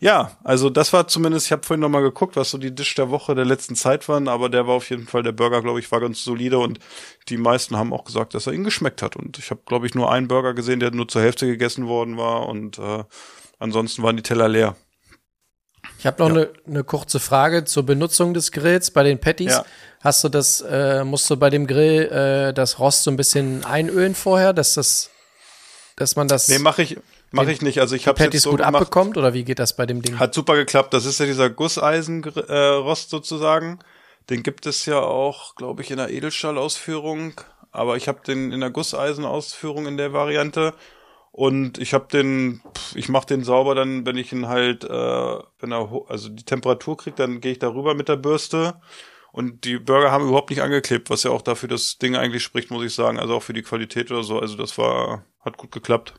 ja, also das war zumindest, ich habe vorhin noch mal geguckt, was so die Dish der Woche der letzten Zeit waren, aber der war auf jeden Fall, der Burger, glaube ich, war ganz solide und die meisten haben auch gesagt, dass er ihnen geschmeckt hat. Und ich habe, glaube ich, nur einen Burger gesehen, der nur zur Hälfte gegessen worden war und äh, ansonsten waren die Teller leer. Ich habe noch eine ja. ne kurze Frage zur Benutzung des Grills bei den Patties. Ja. Hast du das, äh, musst du bei dem Grill äh, das Rost so ein bisschen einölen vorher, dass das, dass man das. Nee, mache ich, mache ich nicht. Also ich habe Patties so gut gemacht. abbekommt oder wie geht das bei dem Ding? Hat super geklappt. Das ist ja dieser Gusseisenrost äh, sozusagen. Den gibt es ja auch, glaube ich, in der Edelstahlausführung. Aber ich habe den in der Gusseisenausführung in der Variante. Und ich habe den, ich mache den sauber dann, wenn ich ihn halt, äh, wenn er also die Temperatur kriegt, dann gehe ich darüber mit der Bürste. Und die Burger haben überhaupt nicht angeklebt, was ja auch dafür das Ding eigentlich spricht, muss ich sagen. Also auch für die Qualität oder so. Also das war, hat gut geklappt.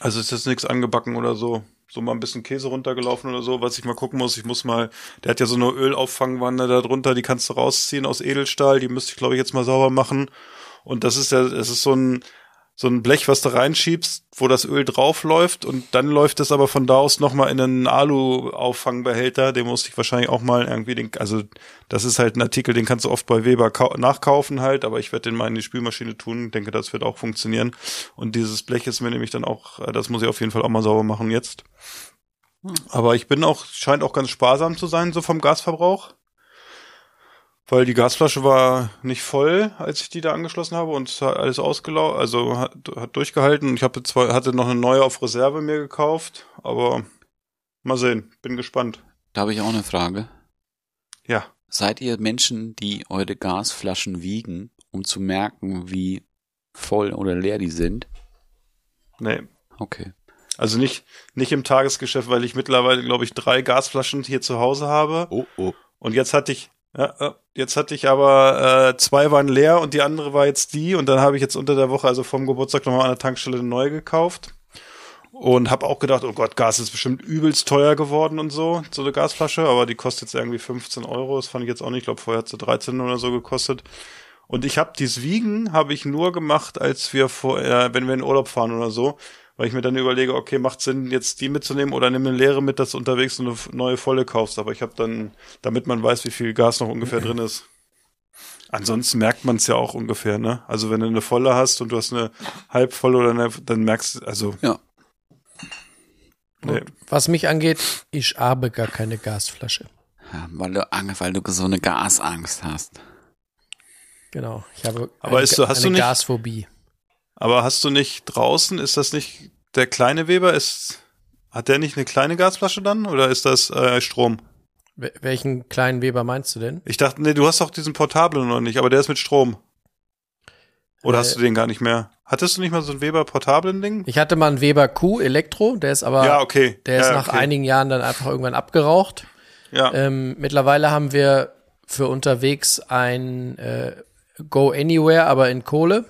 Also ist jetzt nichts angebacken oder so. So mal ein bisschen Käse runtergelaufen oder so. Was ich mal gucken muss, ich muss mal, der hat ja so eine Ölauffangwanne da drunter, die kannst du rausziehen aus Edelstahl. Die müsste ich, glaube ich, jetzt mal sauber machen. Und das ist ja, es ist so ein, so ein Blech, was du reinschiebst, wo das Öl drauf läuft und dann läuft es aber von da aus nochmal in einen Alu-Auffangbehälter, den musste ich wahrscheinlich auch mal irgendwie, den, also das ist halt ein Artikel, den kannst du oft bei Weber nachkaufen halt, aber ich werde den mal in die Spülmaschine tun, denke, das wird auch funktionieren und dieses Blech ist mir nämlich dann auch, äh, das muss ich auf jeden Fall auch mal sauber machen jetzt. Hm. Aber ich bin auch, scheint auch ganz sparsam zu sein, so vom Gasverbrauch weil die Gasflasche war nicht voll, als ich die da angeschlossen habe und es hat alles ausgelaufen, also hat, hat durchgehalten. Ich habe zwar hatte noch eine neue auf Reserve mir gekauft, aber mal sehen, bin gespannt. Da habe ich auch eine Frage. Ja. Seid ihr Menschen, die eure Gasflaschen wiegen, um zu merken, wie voll oder leer die sind? Nee. Okay. Also nicht, nicht im Tagesgeschäft, weil ich mittlerweile, glaube ich, drei Gasflaschen hier zu Hause habe. Oh, oh. Und jetzt hatte ich, ja, jetzt hatte ich aber äh, zwei waren leer und die andere war jetzt die und dann habe ich jetzt unter der Woche, also vom Geburtstag nochmal an der Tankstelle neue gekauft und habe auch gedacht, oh Gott, Gas ist bestimmt übelst teuer geworden und so, so eine Gasflasche, aber die kostet jetzt irgendwie 15 Euro, das fand ich jetzt auch nicht, ich glaube vorher hat sie 13 oder so gekostet. Und ich habe dieses Wiegen habe ich nur gemacht, als wir vor, äh, wenn wir in Urlaub fahren oder so, weil ich mir dann überlege, okay, macht Sinn, jetzt die mitzunehmen oder nimm eine leere mit, dass du unterwegs eine neue volle kaufst. Aber ich habe dann, damit man weiß, wie viel Gas noch ungefähr drin ist. Ansonsten merkt man es ja auch ungefähr, ne? Also wenn du eine volle hast und du hast eine halb volle oder eine, dann merkst du, also. Ja. Nee. Was mich angeht, ich habe gar keine Gasflasche. Ja, weil, du, weil du so eine Gasangst hast. Genau. Ich habe Aber eine, ist so- hast eine du nicht- Gasphobie. Aber hast du nicht draußen, ist das nicht der kleine Weber? Ist, hat der nicht eine kleine Gasflasche dann? Oder ist das äh, Strom? Wel- Welchen kleinen Weber meinst du denn? Ich dachte, nee, du hast doch diesen portablen noch nicht, aber der ist mit Strom. Oder Äh, hast du den gar nicht mehr? Hattest du nicht mal so ein Weber portablen Ding? Ich hatte mal einen Weber Q Elektro, der ist aber, ja, okay. der ist ja, nach okay. einigen Jahren dann einfach irgendwann abgeraucht. Ja. Ähm, mittlerweile haben wir für unterwegs ein äh, Go Anywhere, aber in Kohle.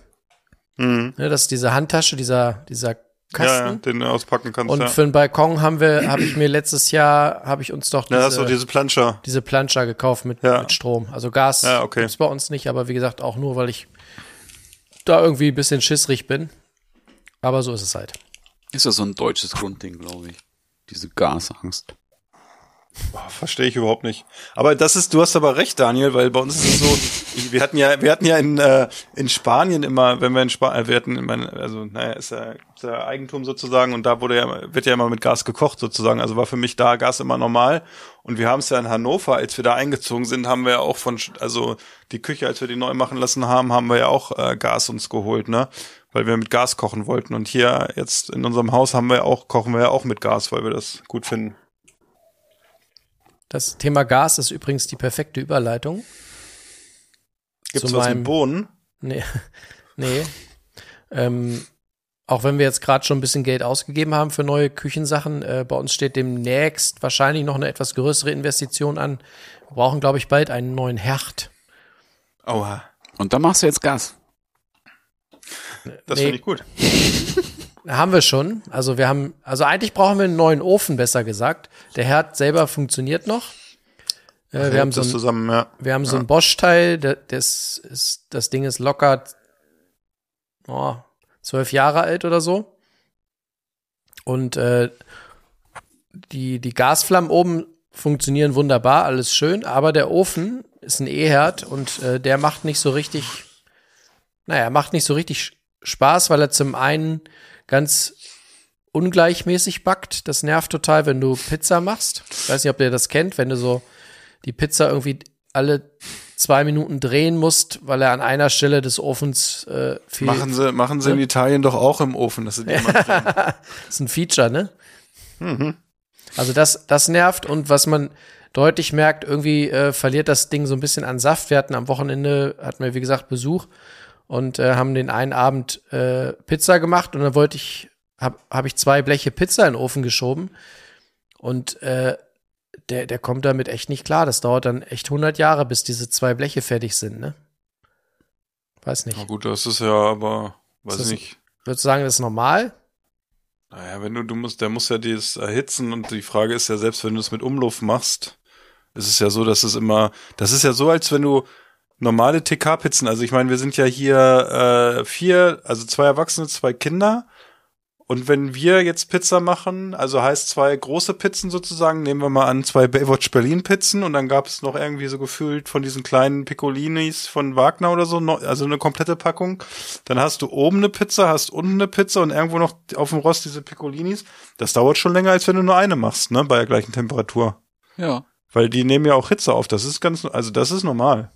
Mhm. Ne, das ist diese Handtasche, dieser, dieser Ja, ja, Kasten. den du auspacken kannst. Und ja. für den Balkon haben wir, habe ich mir letztes Jahr, habe ich uns doch ja, diese, hast du diese Planscher. diese Planscher gekauft mit, Ja. mit Strom. Also Gas Ja, okay. gibt's bei uns nicht, aber wie gesagt auch nur, weil ich da irgendwie ein bisschen schissrig bin. Aber so ist es halt. Ist ja so ein deutsches Grundding, glaube ich. Diese Gasangst. Verstehe ich überhaupt nicht. Aber das ist, du hast aber recht, Daniel, weil bei uns ist es so, ich, wir hatten ja, wir hatten ja in, äh, in Spanien immer, wenn wir in Spanien, wir hatten immer, also, naja, ist ja, ist ja Eigentum sozusagen und da wurde ja, wird ja immer mit Gas gekocht sozusagen. Also war für mich da Gas immer normal. Und wir haben es ja in Hannover, als wir da eingezogen sind, haben wir ja auch von, also die Küche, als wir die neu machen lassen haben, haben wir ja auch äh, Gas uns geholt, ne? Weil wir mit Gas kochen wollten. Und hier jetzt in unserem Haus haben wir auch, kochen wir ja auch mit Gas, weil wir das gut finden. Das Thema Gas ist übrigens die perfekte Überleitung. Gibt's Zu was meinem- mit Bohnen? Nee. nee. Ähm, auch wenn wir jetzt gerade schon ein bisschen Geld ausgegeben haben für neue Küchensachen, äh, bei uns steht demnächst wahrscheinlich noch eine etwas größere Investition an. Wir brauchen, glaube ich, bald einen neuen Herd. Oha. Und da machst du jetzt Gas. Das Nee. finde ich gut. Haben wir schon. Also wir haben, also eigentlich brauchen wir einen neuen Ofen, besser gesagt. Der Herd selber funktioniert noch. Äh, wir, haben so ein, zusammen, ja. wir haben so ein Bosch-Teil, das, ist, das Ding ist locker oh, zwölf Jahre alt oder so. Und äh, die, die Gasflammen oben funktionieren wunderbar, alles schön, aber der Ofen ist ein E-Herd und äh, der macht nicht so richtig, naja, macht nicht so richtig Spaß, weil er zum einen ganz ungleichmäßig backt. Das nervt total, wenn du Pizza machst. Ich weiß nicht, ob ihr das kennt, wenn du so die Pizza irgendwie alle zwei Minuten drehen musst, weil er an einer Stelle des Ofens äh, viel. Machen sie, machen sie in Italien doch auch im Ofen, dass sie die immer drehen. Das ist ein Feature, ne? Also das, das nervt und was man deutlich merkt, irgendwie äh, verliert das Ding so ein bisschen an Saft. Wir hatten am Wochenende, hatten wir wie gesagt Besuch und äh, haben den einen Abend äh, Pizza gemacht und dann wollte ich, habe hab ich zwei Bleche Pizza in den Ofen geschoben und äh, der, der kommt damit echt nicht klar. Das dauert dann echt 100 Jahre, bis diese zwei Bleche fertig sind, ne? Weiß nicht. Na gut, das ist ja aber, weiß das- nicht. Würdest du sagen, das ist normal? Naja, wenn du, du musst, der muss ja dieses erhitzen und die Frage ist ja, selbst wenn du es mit Umluft machst, ist es ja so, dass es immer, das ist ja so, als wenn du normale TK-Pizzen, also ich meine, wir sind ja hier äh, vier, also zwei Erwachsene, zwei Kinder. Und wenn wir jetzt Pizza machen, also heißt zwei große Pizzen sozusagen, nehmen wir mal an zwei Baywatch Berlin Pizzen und dann gab es noch irgendwie so gefühlt von diesen kleinen Piccolinis von Wagner oder so, also eine komplette Packung. Dann hast du oben eine Pizza, hast unten eine Pizza und irgendwo noch auf dem Rost diese Piccolinis. Das dauert schon länger, als wenn du nur eine machst, ne, bei der gleichen Temperatur. Ja. Weil die nehmen ja auch Hitze auf. Das ist ganz, also das ist normal.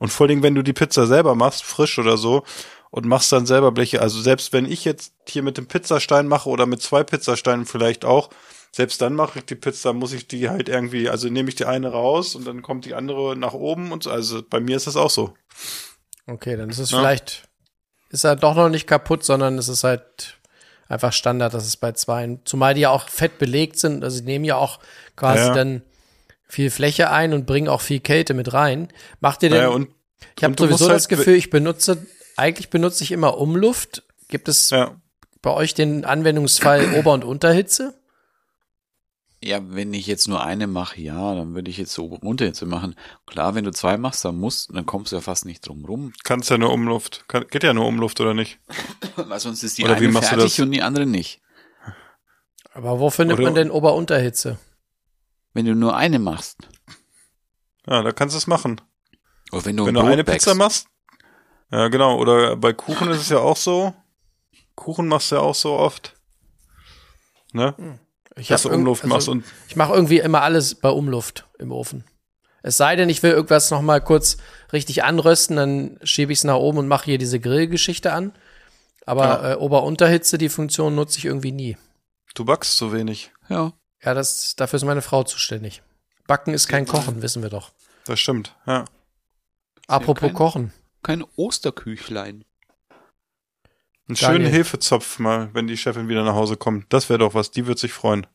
Und vor allem, wenn du die Pizza selber machst, frisch oder so, und machst dann selber Bleche. Also selbst wenn ich jetzt hier mit dem Pizzastein mache oder mit zwei Pizzasteinen vielleicht auch, selbst dann mache ich die Pizza, muss ich die halt irgendwie, also nehme ich die eine raus und dann kommt die andere nach oben und so. Also bei mir ist das auch so. Okay, dann ist es Ja. vielleicht, ist er doch noch nicht kaputt, sondern es ist halt einfach Standard, dass es bei zwei, zumal die ja auch fett belegt sind, also die nehmen ja auch quasi Ja, ja. dann viel Fläche ein und bringen auch viel Kälte mit rein. Macht ihr denn, Naja, und, ich habe sowieso das halt- Gefühl, ich benutze, eigentlich benutze ich immer Umluft. Gibt es ja. bei euch den Anwendungsfall Ober- und Unterhitze? Ja, wenn ich jetzt nur eine mache, ja, dann würde ich jetzt so Unterhitze machen. Klar, wenn du zwei machst, dann musst, dann kommst du ja fast nicht drum rum. Kannst ja nur Umluft. Kann, geht ja nur Umluft, oder nicht? Weil sonst ist die Oder wie eine machst du fertig das? und die andere nicht. Aber wo findet Oder- man denn Ober- und Unterhitze? Wenn du nur eine machst. Ja, da kannst du es machen. Oder wenn du, Wenn ein du eine backst. Pizza machst. Ja, genau. Oder bei Kuchen ist es ja auch so. Kuchen machst du ja auch so oft. Ne? Ich dass du Umluft machst also und Ich mache irgendwie immer alles bei Umluft im Ofen. Es sei denn, ich will irgendwas noch mal kurz richtig anrösten, dann schiebe ich es nach oben und mache hier diese Grillgeschichte an. Aber Ja. äh, Ober-Unterhitze, die Funktion nutze ich irgendwie nie. du backst zu wenig. Ja. Ja, das, dafür ist meine Frau zuständig. Backen ist kein Kochen, wissen wir doch. Das stimmt, ja. Apropos kein- Kochen. Kein Osterküchlein. Einen Daniel. schönen Hefezopf mal, wenn die Chefin wieder nach Hause kommt. Das wäre doch was, die wird sich freuen.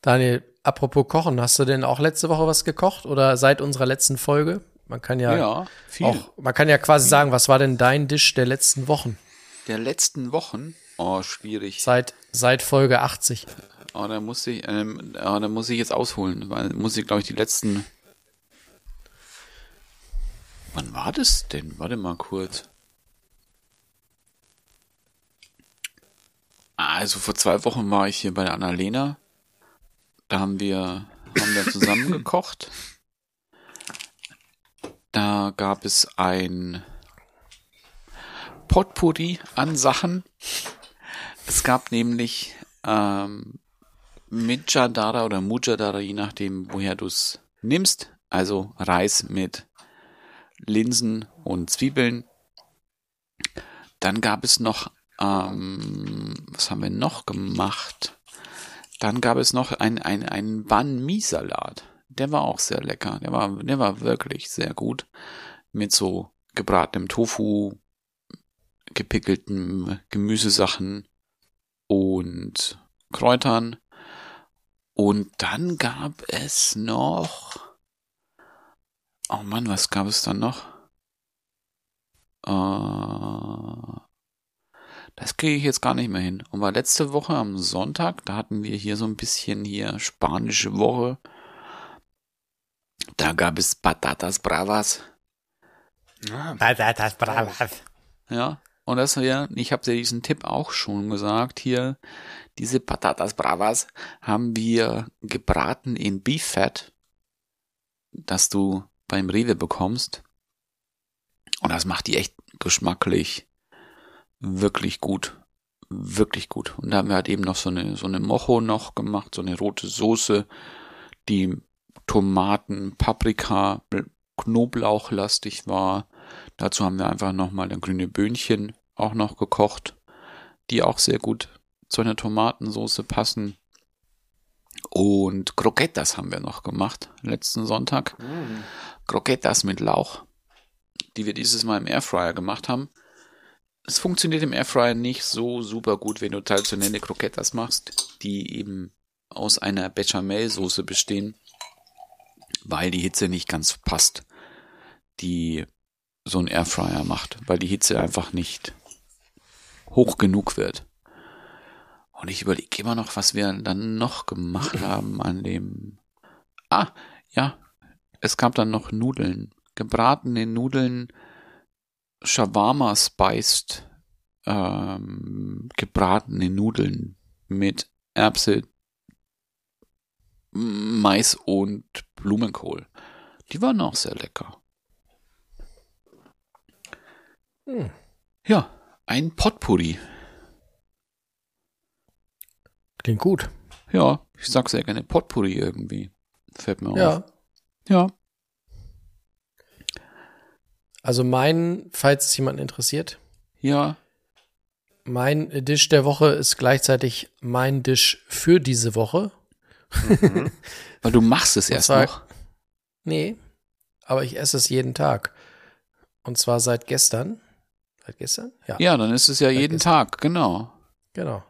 Daniel, apropos Kochen, hast du denn auch letzte Woche was gekocht oder seit unserer letzten Folge? Man kann ja, Ja, viel. auch, man kann ja quasi sagen, was war denn dein Dish der letzten Wochen? Der letzten Wochen. Oh, schwierig. Seit, seit Folge 80. Oh, da muss ich, ähm, oh, da muss ich jetzt ausholen, weil muss ich, glaube ich, die letzten. Wann war das denn? Warte mal kurz. Ah, Also vor zwei Wochen war ich hier bei der Annalena. Da haben wir, haben wir zusammen gekocht. Da gab es ein Potpourri an Sachen. Es gab nämlich ähm, Mijadara oder Mujadara, je nachdem, woher du es nimmst. Also Reis mit Linsen und Zwiebeln. Dann gab es noch, ähm, was haben wir noch gemacht? Dann gab es noch ein, ein, einen Banh Mi Salat. Der war auch sehr lecker. Der war, der war wirklich sehr gut. Mit so gebratenem Tofu, gepickelten Gemüsesachen und Kräutern. Und dann gab es noch. Oh Mann, was gab es dann noch? Äh, das kriege ich jetzt gar nicht mehr hin. Und war letzte Woche am Sonntag, da hatten wir hier so ein bisschen hier spanische Woche. Da gab es Patatas Bravas. Ja, und das ja, ich habe dir diesen Tipp auch schon gesagt hier. Diese Patatas Bravas haben wir gebraten in Beef Fat, das du beim Rewe bekommst. Und das macht die echt geschmacklich wirklich gut. Wirklich gut. Und da haben wir halt eben noch so eine, so eine Mocho noch gemacht, so eine rote Soße, die Tomaten, Paprika, Knoblauchlastig war. Dazu haben wir einfach nochmal ein grüne Böhnchen auch noch gekocht, die auch sehr gut zu einer Tomatensoße passen. Und Croquetas haben wir noch gemacht, letzten Sonntag. Croquetas mit Lauch, die wir dieses Mal im Airfryer gemacht haben. Es funktioniert im Airfryer nicht so super gut, wenn du traditionelle Croquetas machst, die eben aus einer Bechamel-Soße bestehen, weil die Hitze nicht ganz passt, die so ein Airfryer macht, weil die Hitze einfach nicht hoch genug wird. Und ich überlege immer noch, was wir dann noch gemacht haben an dem. Ah, ja, es gab dann noch Nudeln, gebratene Nudeln, Shawarma spiced, ähm, gebratene Nudeln mit Erbse, Mais und Blumenkohl. Die waren auch sehr lecker. Hm. Ja, ein Potpourri. Klingt gut. Ja, ich sag sehr gerne Potpourri irgendwie. Fällt mir Ja. auf. Ja. Also mein, falls es jemanden interessiert, Ja. mein Dish der Woche ist gleichzeitig mein Dish für diese Woche. Weil du machst es erst zwar- noch. Nee, aber ich esse es jeden Tag. Und zwar seit gestern. Seit gestern? Ja, Ja, dann ist es ja jeden ist- Tag, genau. genau.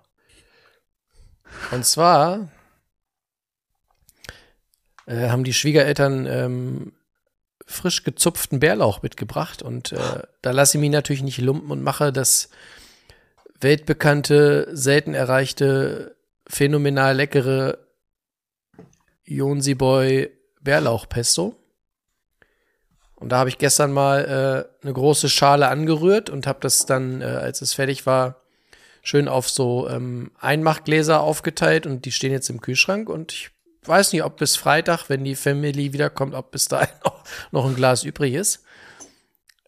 Und zwar äh, haben die Schwiegereltern ähm, frisch gezupften Bärlauch mitgebracht. Und äh, da lasse ich mich natürlich nicht lumpen und mache das weltbekannte, selten erreichte, phänomenal leckere Jonsi-Boy Bärlauchpesto. Und da habe ich gestern mal äh, eine große Schale angerührt und habe das dann, äh, als es fertig war, schön auf so ähm, Einmachgläser aufgeteilt und die stehen jetzt im Kühlschrank und ich weiß nicht, ob bis Freitag, wenn die Family wiederkommt, ob bis dahin noch, noch ein Glas übrig ist.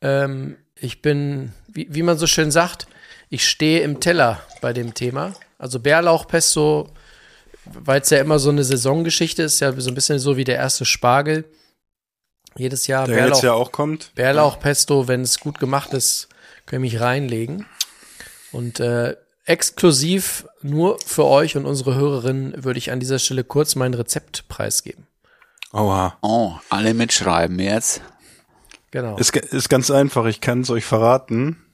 Ähm, ich bin, wie, wie man so schön sagt, ich stehe im Teller bei dem Thema. Also Bärlauchpesto, weil es ja immer so eine Saisongeschichte ist, ja so ein bisschen so wie der erste Spargel. Jedes Jahr Der jetzt ja auch kommt. Bärlauchpesto, wenn es gut gemacht ist, können mich reinlegen. Und äh, exklusiv nur für euch und unsere Hörerinnen würde ich an dieser Stelle kurz mein Rezept preisgeben. Oha. Oh, alle mitschreiben jetzt. Genau. Ist, ist ganz einfach, ich kann es euch verraten.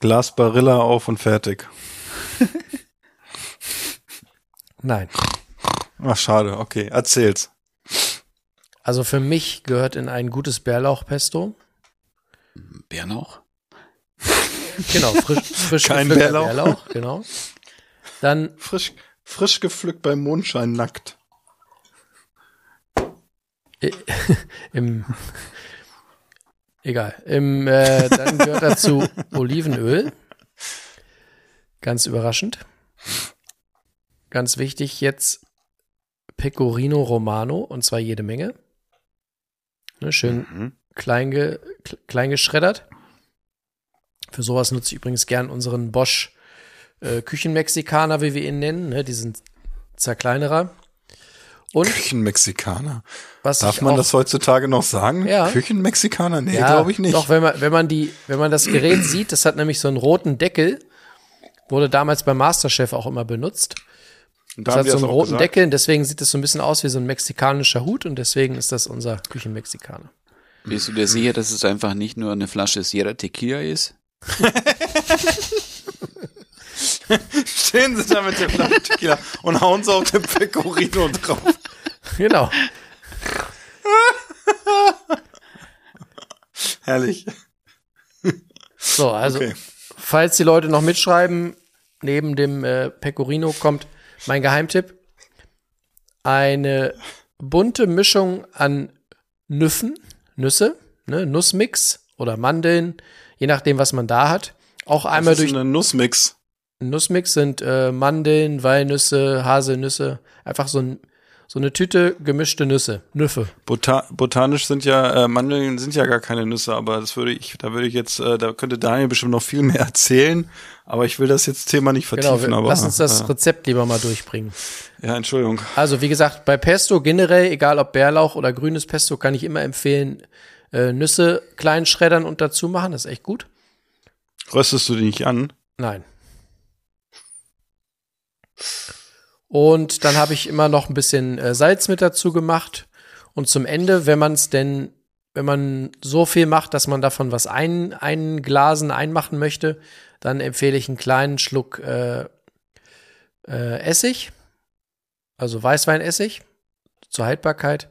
Glas Barilla auf und fertig. Nein. Ach, schade, okay, erzähl's. Also für mich gehört in ein gutes Bärlauchpesto. Bärlauch? Genau, frisch, frisch Kein Bärlauch. Bärlauch, genau. Dann Frisch, frisch gepflückt beim Mondschein nackt. im egal. Im äh, dann gehört dazu Olivenöl. Ganz überraschend. Ganz wichtig jetzt Pecorino Romano und zwar jede Menge. Ne, schön Mhm. klein, ge, kle- klein geschreddert. Für sowas nutze ich übrigens gern unseren Bosch äh, Küchenmexikaner, wie wir ihn nennen. Ne, diesen Zerkleinerer. Und Küchenmexikaner. was Darf man auch, das heutzutage noch sagen? Ja. Küchenmexikaner? Nee, Ja, glaube ich nicht. Doch, wenn man, wenn man die, wenn man das Gerät sieht, das hat nämlich so einen roten Deckel, wurde damals beim Masterchef auch immer benutzt. Und Das da hat so einen roten gesagt? Deckel, und deswegen sieht es so ein bisschen aus wie so ein mexikanischer Hut und deswegen ist das unser Küchenmexikaner. Bist du dir sicher, dass es einfach nicht nur eine Flasche Sierra Tequila ist? Stehen sie da mit der Flasche Tequila und hauen sie auf den Pecorino drauf. Genau. Herrlich. So, also, Okay. falls die Leute noch mitschreiben, neben dem äh, Pecorino kommt mein Geheimtipp. Eine bunte Mischung an Nüffen, Nüsse, ne, Nussmix oder Mandeln, je nachdem, was man da hat. Auch einmal das ist durch ein Nussmix. Nussmix sind äh, Mandeln, Walnüsse, Haselnüsse, einfach so, ein, so eine Tüte gemischte Nüsse, Nüffe. Bota botanisch sind ja äh, Mandeln sind ja gar keine Nüsse, aber das würde ich, da würde ich jetzt, äh, da könnte Daniel bestimmt noch viel mehr erzählen, aber ich will das jetzt Thema nicht Genau, vertiefen. wir, aber, lass uns das äh, Rezept lieber mal durchbringen. ja, Entschuldigung. Also wie gesagt, bei Pesto generell, egal ob Bärlauch oder grünes Pesto, kann ich immer empfehlen, äh, Nüsse klein schreddern und dazu machen. Das ist echt gut. Röstest du die nicht an? Nein. Und dann habe ich immer noch ein bisschen äh, Salz mit dazu gemacht. Und zum Ende, wenn man es denn, wenn man so viel macht, dass man davon was ein, einglasen, einmachen möchte, dann empfehle ich einen kleinen Schluck äh, äh, Essig, also Weißweinessig zur Haltbarkeit.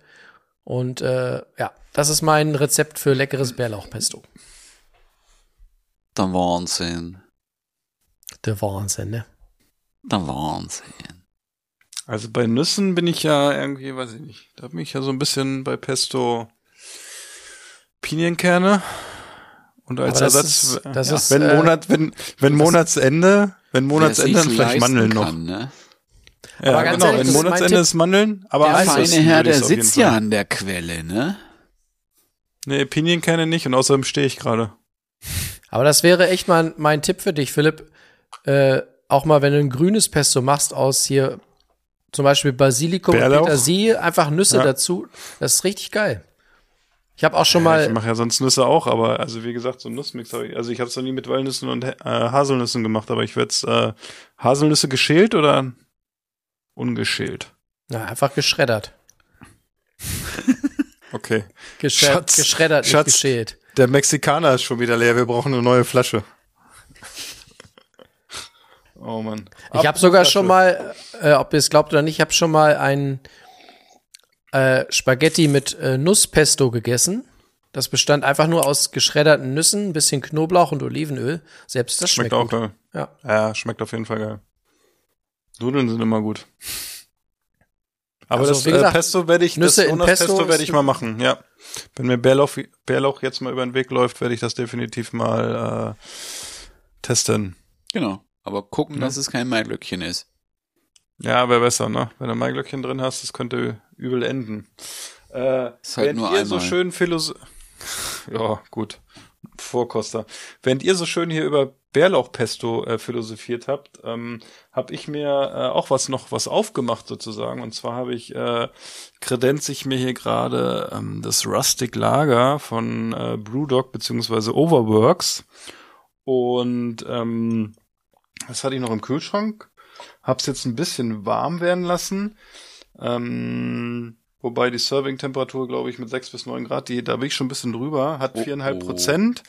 Und äh, ja, das ist mein Rezept für leckeres Bärlauchpesto. Der Wahnsinn. Der Wahnsinn, ne? Der Wahnsinn. Also bei Nüssen bin ich ja irgendwie, weiß ich nicht, da bin ich ja so ein bisschen bei Pesto Pinienkerne und als Aber das Ersatz, ist- das ja, ist, wenn äh, Monat, wenn wenn Monatsende, wenn Monatsende dann vielleicht Mandeln noch. kann, Ne? Ja, Aber ganz genau, ehrlich, wenn ist Monatsende Tipp. ist Mandeln, aber Der feine essen Herr, der sitzt ja an der Quelle, ne? Nee, Pinienkerne nicht und außerdem stehe ich gerade. Aber das wäre echt mal mein Tipp für dich, Philipp. Äh, auch mal, wenn du ein grünes Pesto machst aus hier zum Beispiel Basilikum und Bärlauch? Petersilie, einfach Nüsse Ja. dazu. Das ist richtig geil. Ich habe auch schon Ja, mal, ich mache ja sonst Nüsse auch, aber also wie gesagt, so ein Nussmix habe ich, also ich habe es noch nie mit Walnüssen und äh, Haselnüssen gemacht, aber ich werde es äh, Haselnüsse geschält oder ungeschält? na, einfach geschreddert. Okay. Geschre Schatz, geschreddert, Schatz. nicht geschält. Der Mexikaner ist schon wieder leer, wir brauchen eine neue Flasche. Oh Mann. Ich habe sogar schon mal, äh, ob ihr es glaubt oder nicht, ich habe schon mal ein äh, Spaghetti mit äh, Nusspesto gegessen. Das bestand einfach nur aus geschredderten Nüssen, ein bisschen Knoblauch und Olivenöl. Selbst das Schmeckt, schmeckt, auch gut. geil. Ja. Ja, schmeckt auf jeden Fall geil. Nudeln sind immer gut. Aber Also, das äh, gesagt, Pesto werde ich, Nüsse das in Pesto Pesto werde ich mal machen, ja. Wenn mir Bärlauch, Bärlauch jetzt mal über den Weg läuft, werde ich das definitiv mal äh, testen. Genau. Aber gucken, Ja. dass es kein Maiglöckchen ist. Ja, wäre besser, ne? Wenn du Maiglöckchen drin hast, das könnte übel enden. Äh, Ist halt während nur ihr so einmal. schön Philosophie. Ja, gut. Vorkoster. Während ihr so schön hier über Bärlauchpesto äh, philosophiert habt, ähm, habe ich mir äh, auch was noch was aufgemacht sozusagen. Und zwar habe ich äh, kredenz ich mir hier gerade ähm, das Rustic Lager von äh, Brewdog beziehungsweise Overworks. Und ähm, das hatte ich noch im Kühlschrank. Hab's jetzt ein bisschen warm werden lassen. Ähm, wobei die Serving-Temperatur, glaube ich, mit 6 bis 9 Grad, die, da bin ich schon ein bisschen drüber, hat viereinhalb oh. Prozent.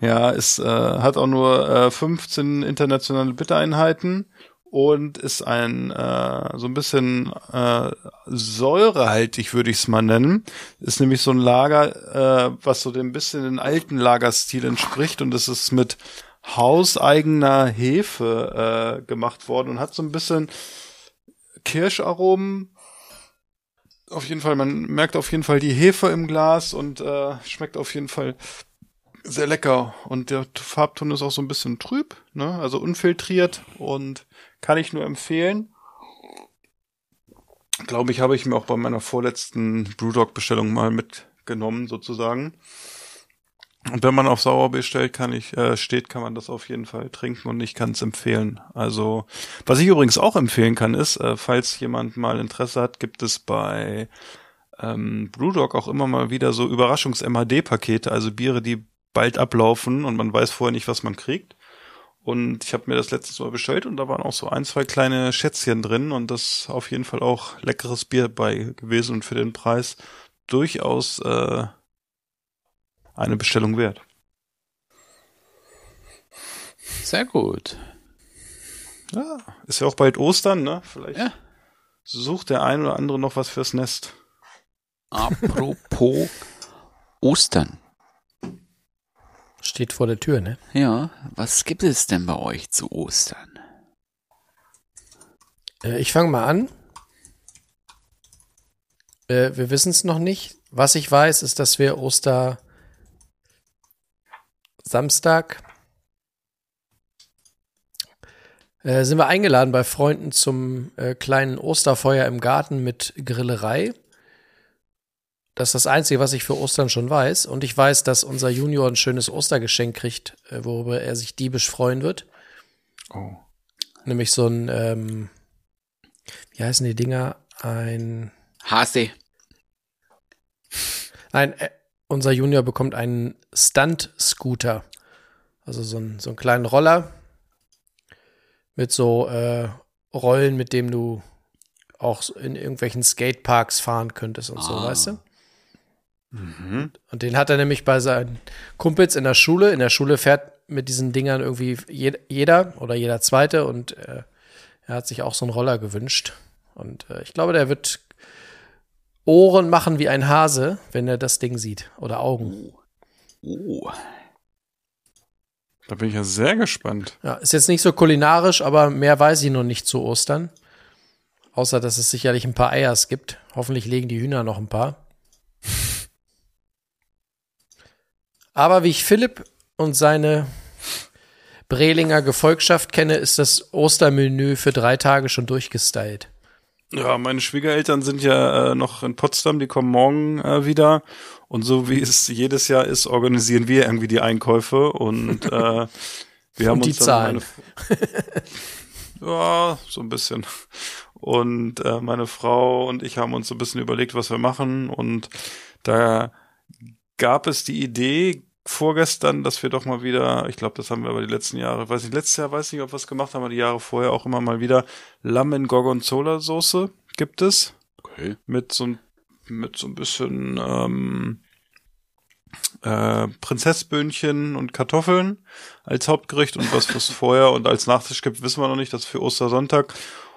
Ja, ist, äh, hat auch nur äh, 15 internationale Bittereinheiten und ist ein äh, so ein bisschen äh, säurehaltig, würde ich es mal nennen. Ist nämlich so ein Lager, äh, was so dem bisschen den alten Lagerstil entspricht und es ist mit hauseigener Hefe äh, gemacht worden und hat so ein bisschen Kirscharomen. Auf jeden Fall, man merkt auf jeden Fall die Hefe im Glas und äh, schmeckt auf jeden Fall sehr lecker. Und der Farbton ist auch so ein bisschen trüb, ne? Also unfiltriert und kann ich nur empfehlen. Glaube ich, habe ich mir auch bei meiner vorletzten Brewdog-Bestellung mal mitgenommen, sozusagen. Und wenn man auf Sauer bestellt, kann ich, äh, steht, kann man das auf jeden Fall trinken und ich kann es empfehlen. Also, was ich übrigens auch empfehlen kann, ist, äh, falls jemand mal Interesse hat, gibt es bei ähm, Brewdog auch immer mal wieder so Überraschungs-MHD-Pakete, also Biere, die bald ablaufen und man weiß vorher nicht, was man kriegt. Und ich habe mir das letztes Mal bestellt und da waren auch so ein, zwei kleine Schätzchen drin und das auf jeden Fall auch leckeres Bier bei gewesen und für den Preis durchaus äh, eine Bestellung wert. Sehr gut. Ja, ist ja auch bald Ostern, ne? Vielleicht Ja. sucht der ein oder andere noch was fürs Nest. Apropos Ostern. Steht vor der Tür, ne? Ja, was gibt es denn bei euch zu Ostern? Äh, ich fange mal an. Äh, wir wissen es noch nicht. Was ich weiß, ist, dass wir Oster Samstag äh, sind wir eingeladen bei Freunden zum äh, kleinen Osterfeuer im Garten mit Grillerei. Das ist das Einzige, was ich für Ostern schon weiß. Und ich weiß, dass unser Junior ein schönes Ostergeschenk kriegt, äh, worüber er sich diebisch freuen wird. Oh. Nämlich so ein, ähm, wie heißen die Dinger? Ein, Hase. nein, äh, unser Junior bekommt einen Stunt-Scooter. Also so, ein, so einen kleinen Roller mit so äh, Rollen, mit dem du auch so in irgendwelchen Skateparks fahren könntest und so, Ah. weißt du? Mhm. Und den hat er nämlich bei seinen Kumpels in der Schule. In der Schule fährt mit diesen Dingern irgendwie je, jeder oder jeder Zweite und äh, er hat sich auch so einen Roller gewünscht. Und äh, ich glaube, der wird Ohren machen wie ein Hase, wenn er das Ding sieht. Oder Augen. Oh. Da bin ich ja sehr gespannt. Ja, ist jetzt nicht so kulinarisch, aber mehr weiß ich noch nicht zu Ostern. Außer, dass es sicherlich ein paar Eiers gibt. Hoffentlich legen die Hühner noch ein paar. Aber wie ich Philipp und seine Brelinger Gefolgschaft kenne, ist das Ostermenü für drei Tage schon durchgestylt. Ja, meine Schwiegereltern sind ja äh, noch in Potsdam, die kommen morgen äh, wieder. Und so wie es jedes Jahr ist, organisieren wir irgendwie die Einkäufe und äh, wir haben Und die uns dann Zahlen. Meine, ja, so ein bisschen. Und äh, meine Frau und ich haben uns so ein bisschen überlegt, was wir machen. Und da gab es die Idee vorgestern, dass wir doch mal wieder, ich glaube, das haben wir aber die letzten Jahre, weiß nicht, letztes Jahr weiß nicht, ob wir es gemacht haben, aber die Jahre vorher auch immer mal wieder Lamm in Gorgonzola Soße gibt es Okay. mit so ein mit so ein bisschen ähm, äh, Prinzessböhnchen und Kartoffeln als Hauptgericht und was es vorher und als Nachtisch gibt, wissen wir noch nicht, das ist für Ostersonntag.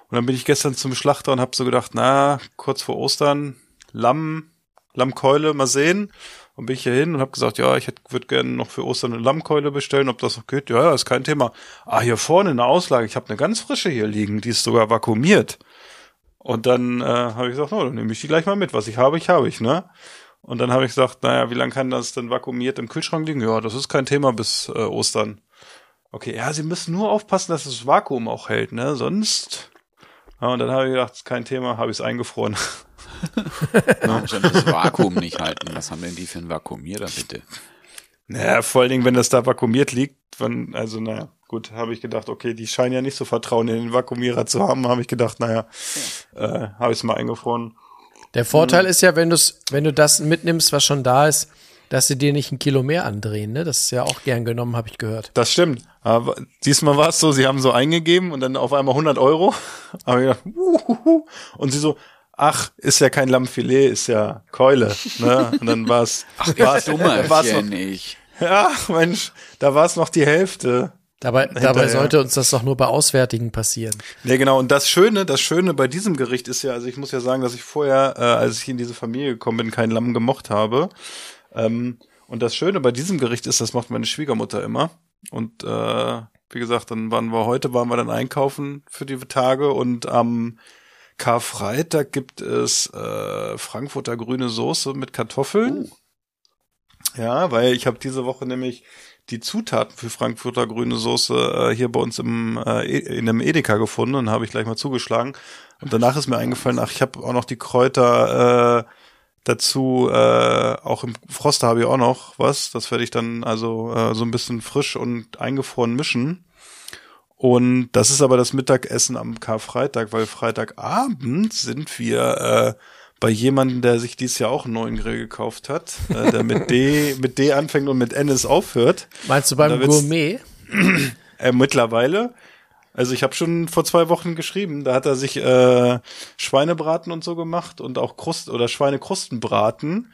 Und dann bin ich gestern zum Schlachter und habe so gedacht, na, kurz vor Ostern, Lamm, Lammkeule, mal sehen. Und bin ich hier hin und habe gesagt, ja, ich würde gerne noch für Ostern eine Lammkeule bestellen, ob das noch geht. Ja, ja, ist kein Thema. Ah, hier vorne eine Auslage, ich habe eine ganz frische hier liegen, die ist sogar vakuumiert. Und dann äh, habe ich gesagt, no, dann nehme ich die gleich mal mit. Was ich habe, ich habe ich, ne? Und dann habe ich gesagt, naja, wie lange kann das denn vakuumiert im Kühlschrank liegen? Ja, das ist kein Thema bis äh, Ostern. Okay, ja, Sie müssen nur aufpassen, dass das Vakuum auch hält, ne? Sonst. Ja, und dann habe ich gedacht, kein Thema, habe ich es eingefroren. Warum schon das Vakuum nicht halten? Was haben denn die für ein Vakuumierer, bitte? Naja, vor allen Dingen, wenn das da vakuumiert liegt, wenn, also naja, gut, habe ich gedacht, okay, die scheinen ja nicht so Vertrauen in den Vakuumierer zu haben, habe ich gedacht, naja, äh, habe ich es mal eingefroren. Der Vorteil ist ja, wenn, du's, wenn du das mitnimmst, was schon da ist, dass sie dir nicht ein Kilo mehr andrehen. Ne? Das ist ja auch gern genommen, habe ich gehört. Das stimmt. Aber diesmal war es so, sie haben so eingegeben und dann auf einmal 100 Euro. Aber ich gedacht, uhuhu. und sie so, ach, ist ja kein Lammfilet, ist ja Keule. Ne? Und dann war es, war es war's noch, nicht. ach Mensch, da war es noch die Hälfte. Dabei, dabei sollte uns das doch nur bei Auswärtigen passieren. Nee, genau. Und das Schöne, das Schöne bei diesem Gericht ist ja, also ich muss ja sagen, dass ich vorher, äh, als ich in diese Familie gekommen bin, kein Lamm gemocht habe. Ähm, und das Schöne bei diesem Gericht ist, das macht meine Schwiegermutter immer. Und äh, wie gesagt, dann waren wir heute, waren wir dann einkaufen für die Tage und am Karfreitag gibt es äh, Frankfurter grüne Soße mit Kartoffeln. Ja, weil ich habe diese Woche nämlich die Zutaten für Frankfurter grüne Soße äh, hier bei uns im äh, E- in einem Edeka gefunden und habe ich gleich mal zugeschlagen. Und danach ist mir eingefallen, ach, ich habe auch noch die Kräuter äh, dazu, äh, auch im Froster habe ich auch noch was. Das werde ich dann also äh, so ein bisschen frisch und eingefroren mischen. Und das ist aber das Mittagessen am Karfreitag, weil Freitagabend sind wir äh, bei jemandem, der sich dieses Jahr auch einen neuen Grill gekauft hat, äh, der mit D, mit D anfängt und mit Ennis aufhört. Meinst du beim Gourmet? Äh, mittlerweile. Also ich habe schon vor zwei Wochen geschrieben, da hat er sich äh, Schweinebraten und so gemacht und auch Krust oder Schweinekrustenbraten.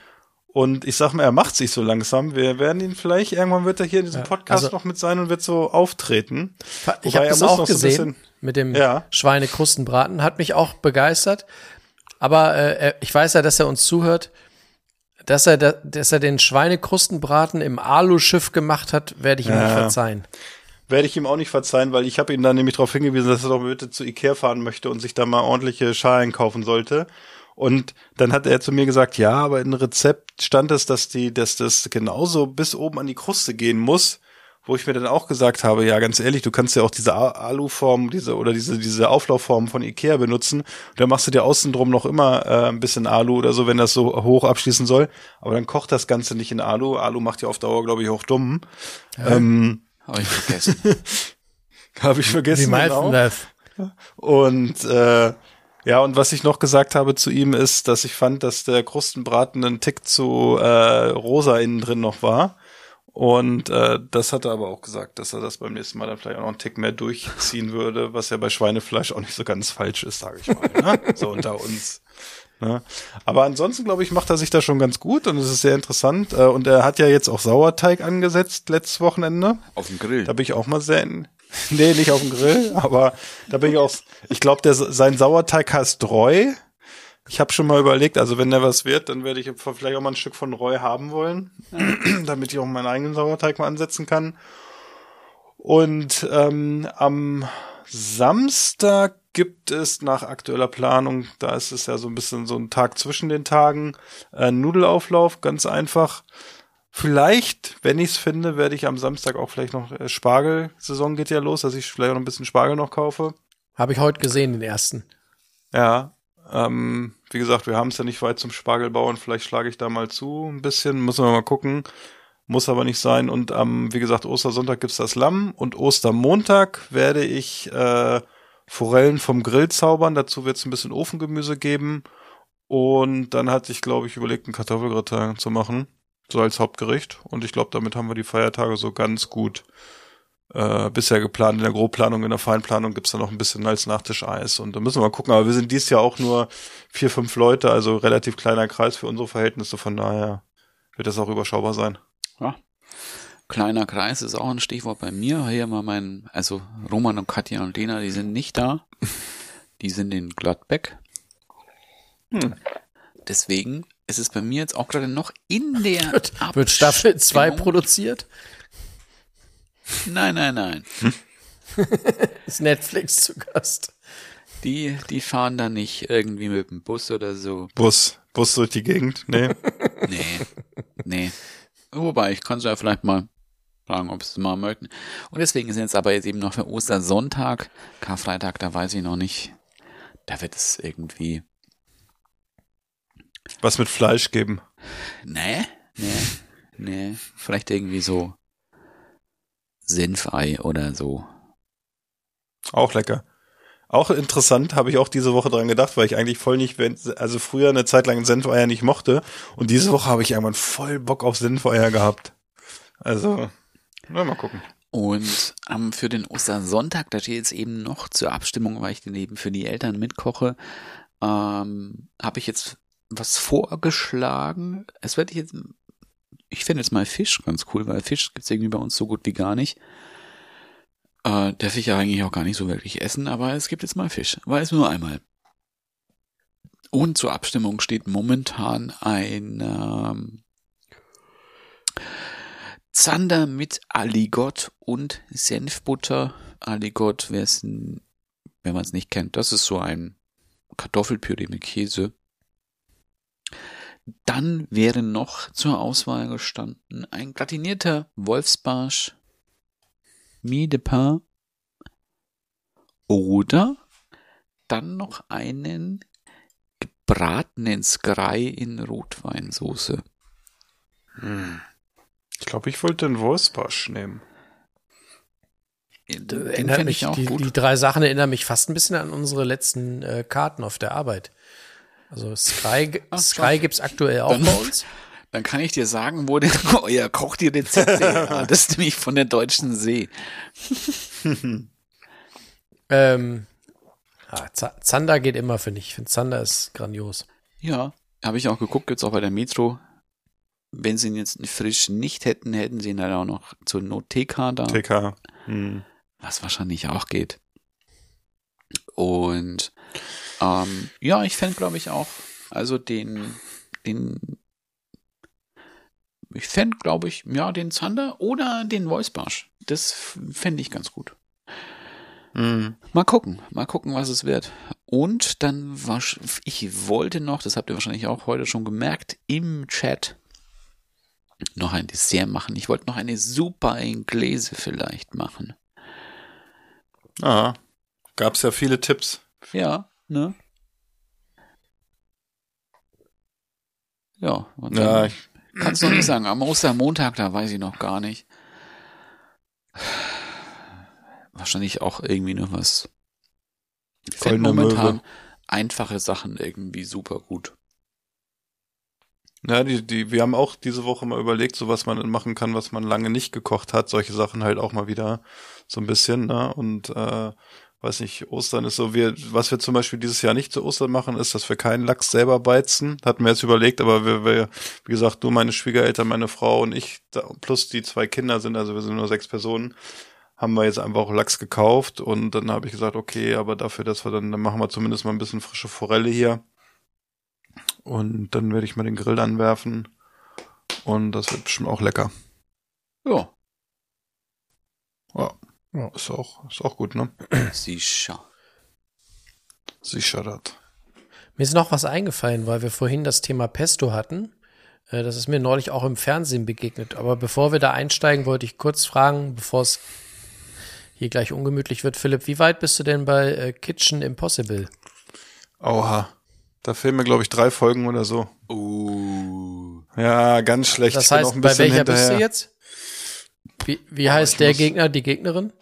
Und ich sag mal, er macht sich so langsam. Wir werden ihn vielleicht, irgendwann wird er hier in diesem Podcast also- noch mit sein und wird so auftreten. Ich habe das auch noch so gesehen bisschen- mit dem Ja. Schweinekrustenbraten. Hat mich auch begeistert. Aber äh, ich weiß ja, dass er uns zuhört. Dass er, da, dass er den Schweinekrustenbraten im Aluschiff gemacht hat, werde ich ihm nicht Ja. verzeihen. Werde ich ihm auch nicht verzeihen, weil ich habe ihn dann nämlich darauf hingewiesen, dass er doch bitte zu Ikea fahren möchte und sich da mal ordentliche Schalen kaufen sollte. Und dann hat er zu mir gesagt, ja, aber in Rezept stand es, dass die, dass das genauso bis oben an die Kruste gehen muss. Wo ich mir dann auch gesagt habe, ja, ganz ehrlich, du kannst ja auch diese Aluform, diese oder diese diese Auflaufform von Ikea benutzen. Da machst du dir außen drum noch immer äh, ein bisschen Alu oder so, wenn das so hoch abschließen soll. Aber dann kocht das Ganze nicht in Alu. Alu macht ja auf Dauer, glaube ich, auch dumm. Ähm, Habe ich vergessen. habe ich vergessen. Wie meinst du genau. das? Und äh, ja, und was ich noch gesagt habe zu ihm ist, dass ich fand, dass der Krustenbraten einen Tick zu äh, rosa innen drin noch war. Und äh, das hat er aber auch gesagt, dass er das beim nächsten Mal dann vielleicht auch noch einen Tick mehr durchziehen würde, was ja bei Schweinefleisch auch nicht so ganz falsch ist, sage ich mal. Ne? So unter uns. Ne? Aber ansonsten, glaube ich, macht er sich da schon ganz gut und es ist sehr interessant. Äh, und er hat ja jetzt auch Sauerteig angesetzt letztes Wochenende. Auf dem Grill. Da bin ich auch mal sehr in, nee, nicht auf dem Grill, aber da bin ich auch, ich glaube, sein Sauerteig heißt Reu. Ich habe schon mal überlegt, also wenn der was wird, dann werde ich vielleicht auch mal ein Stück von Reu haben wollen, damit ich auch meinen eigenen Sauerteig mal ansetzen kann. Und ähm, am Samstag gibt es nach aktueller Planung, da ist es ja so ein bisschen so ein Tag zwischen den Tagen, äh, Nudelauflauf, ganz einfach. Vielleicht, wenn ich es finde, werde ich am Samstag auch vielleicht noch äh, Spargel-Saison geht ja los, dass ich vielleicht auch noch ein bisschen Spargel noch kaufe. Habe ich heute gesehen, den ersten. Ja, ähm, wie gesagt, wir haben es ja nicht weit zum Spargelbauern. Vielleicht schlage ich da mal zu ein bisschen, müssen wir mal gucken. Muss aber nicht sein. Und am, wie gesagt, Ostersonntag gibt's das Lamm und Ostermontag werde ich äh, Forellen vom Grill zaubern. Dazu wird's ein bisschen Ofengemüse geben. Und dann hatte ich, glaube ich, überlegt, einen Kartoffelgratin zu machen. So als Hauptgericht. Und ich glaube, damit haben wir die Feiertage so ganz gut äh, bisher geplant. In der Grobplanung, in der Feinplanung gibt's dann noch ein bisschen als Nachtisch Eis. Und da müssen wir mal gucken. Aber wir sind dies Jahr auch nur vier, fünf Leute, also relativ kleiner Kreis für unsere Verhältnisse. Von daher wird das auch überschaubar sein. Ja. Kleiner Kreis ist auch ein Stichwort bei mir. Hier mal mein, also Roman und Katja und Lena, die sind nicht da. Die sind in Gladbeck. Hm. Deswegen ist es bei mir jetzt auch gerade noch in der Wird Staffel 2 Abstimmung. produziert? Nein, nein, nein. Ist Netflix zu Gast? Die, die fahren da nicht irgendwie mit dem Bus oder so. Bus, Bus durch die Gegend. Nee. Nee, nee. Wobei, ich kann es ja vielleicht mal fragen, ob sie es mal möchten. Und deswegen sind jetzt aber jetzt eben noch für Ostersonntag, Karfreitag, da weiß ich noch nicht. Da wird es irgendwie, Was mit Fleisch geben. nee, nee, Nee, vielleicht irgendwie so Senfei oder so. Auch lecker. Auch interessant, habe ich auch diese Woche dran gedacht, weil ich eigentlich voll nicht, wenn- also früher eine Zeit lang Senfeier nicht mochte und diese Woche habe ich irgendwann voll Bock auf Senfeier gehabt. Also, na, mal gucken. Und ähm, für den Ostersonntag, da steht jetzt eben noch zur Abstimmung, weil ich den eben für die Eltern mitkoche, ähm, habe ich jetzt was vorgeschlagen. Es werde ich jetzt, ich finde jetzt mal Fisch ganz cool, weil Fisch gibt's irgendwie bei uns so gut wie gar nicht. Äh, darf ich ja eigentlich auch gar nicht so wirklich essen, aber es gibt jetzt mal Fisch, weil es nur einmal. Und zur Abstimmung steht momentan ein ähm, Zander mit Aligot und Senfbutter. Aligot, wer es, wenn man es nicht kennt, das ist so ein Kartoffelpüree mit Käse. Dann wäre noch zur Auswahl gestanden ein gratinierter Wolfsbarsch, Mie de Pain oder dann noch einen gebratenen Skrei in Rotweinsoße. Ich glaube, ich wollte den Wolfsbarsch nehmen. Den Erinnert mich, ich auch die, gut. die drei Sachen erinnern mich fast ein bisschen an unsere letzten äh, Karten auf der Arbeit. Also Sky, Ach, Sky schau. gibt's aktuell auch Dann- bei uns. Dann kann ich dir sagen, wo denn euer Koch die her hat. Das ist nämlich von der Deutschen See. Ähm, Z- Zander geht immer, finde ich. Ich finde Zander ist grandios. Ja, habe ich auch geguckt, jetzt auch bei der Metro. Wenn sie ihn jetzt frisch nicht hätten, hätten sie ihn leider auch noch zur Not TK da, TK. Hm. was wahrscheinlich auch geht. Und ähm, ja, ich fände, glaube ich, auch, also den, den, ich fände, glaube ich, ja, den Zander oder den Voicebarsch. Das fände ich ganz gut. Hm. Mal gucken, mal gucken, was es wird. Und dann war ich wollte noch, das habt ihr wahrscheinlich auch heute schon gemerkt, im Chat noch ein Dessert machen. Ich wollte noch eine Super Inglese vielleicht machen. Ah, gab's ja viele Tipps. Ja, ne? Ja, und Ja, ich, kannst du noch nicht sagen. Am Ostermontag, da weiß ich noch gar nicht. Wahrscheinlich auch irgendwie noch was. Ich finde momentan Möwe. einfache Sachen irgendwie super gut. ja, die, die, wir haben auch diese Woche mal überlegt, so was man machen kann, was man lange nicht gekocht hat. Solche Sachen halt auch mal wieder so ein bisschen, ne? Und äh, weiß nicht, Ostern ist so, wir, was wir zum Beispiel dieses Jahr nicht zu Ostern machen, ist, dass wir keinen Lachs selber beizen. Hatten wir jetzt überlegt, aber wir, wir wie gesagt, nur meine Schwiegereltern, meine Frau und ich, da, plus die zwei Kinder sind, also wir sind nur sechs Personen, haben wir jetzt einfach auch Lachs gekauft und dann habe ich gesagt, okay, aber dafür, dass wir dann, dann machen wir zumindest mal ein bisschen frische Forelle hier. Und dann werde ich mal den Grill anwerfen. Und das wird bestimmt auch lecker. Ja, Ja. Ja ist auch, ist auch gut, ne? sicher. Sicher das. Mir ist noch was eingefallen, weil wir vorhin das Thema Pesto hatten. Äh, Das ist mir neulich auch im Fernsehen begegnet. Aber bevor wir da einsteigen, wollte ich kurz fragen, bevor es hier gleich ungemütlich wird. Philipp, wie weit bist du denn bei äh, Kitchen Impossible? Oha. Da fehlen mir, glaube ich, drei Folgen oder so. Uh. Ja, ganz schlecht. Das Ich bin heißt, bei welcher bist hinterher. du jetzt? Wie, wie heißt ich der muss- Gegner, die Gegnerin?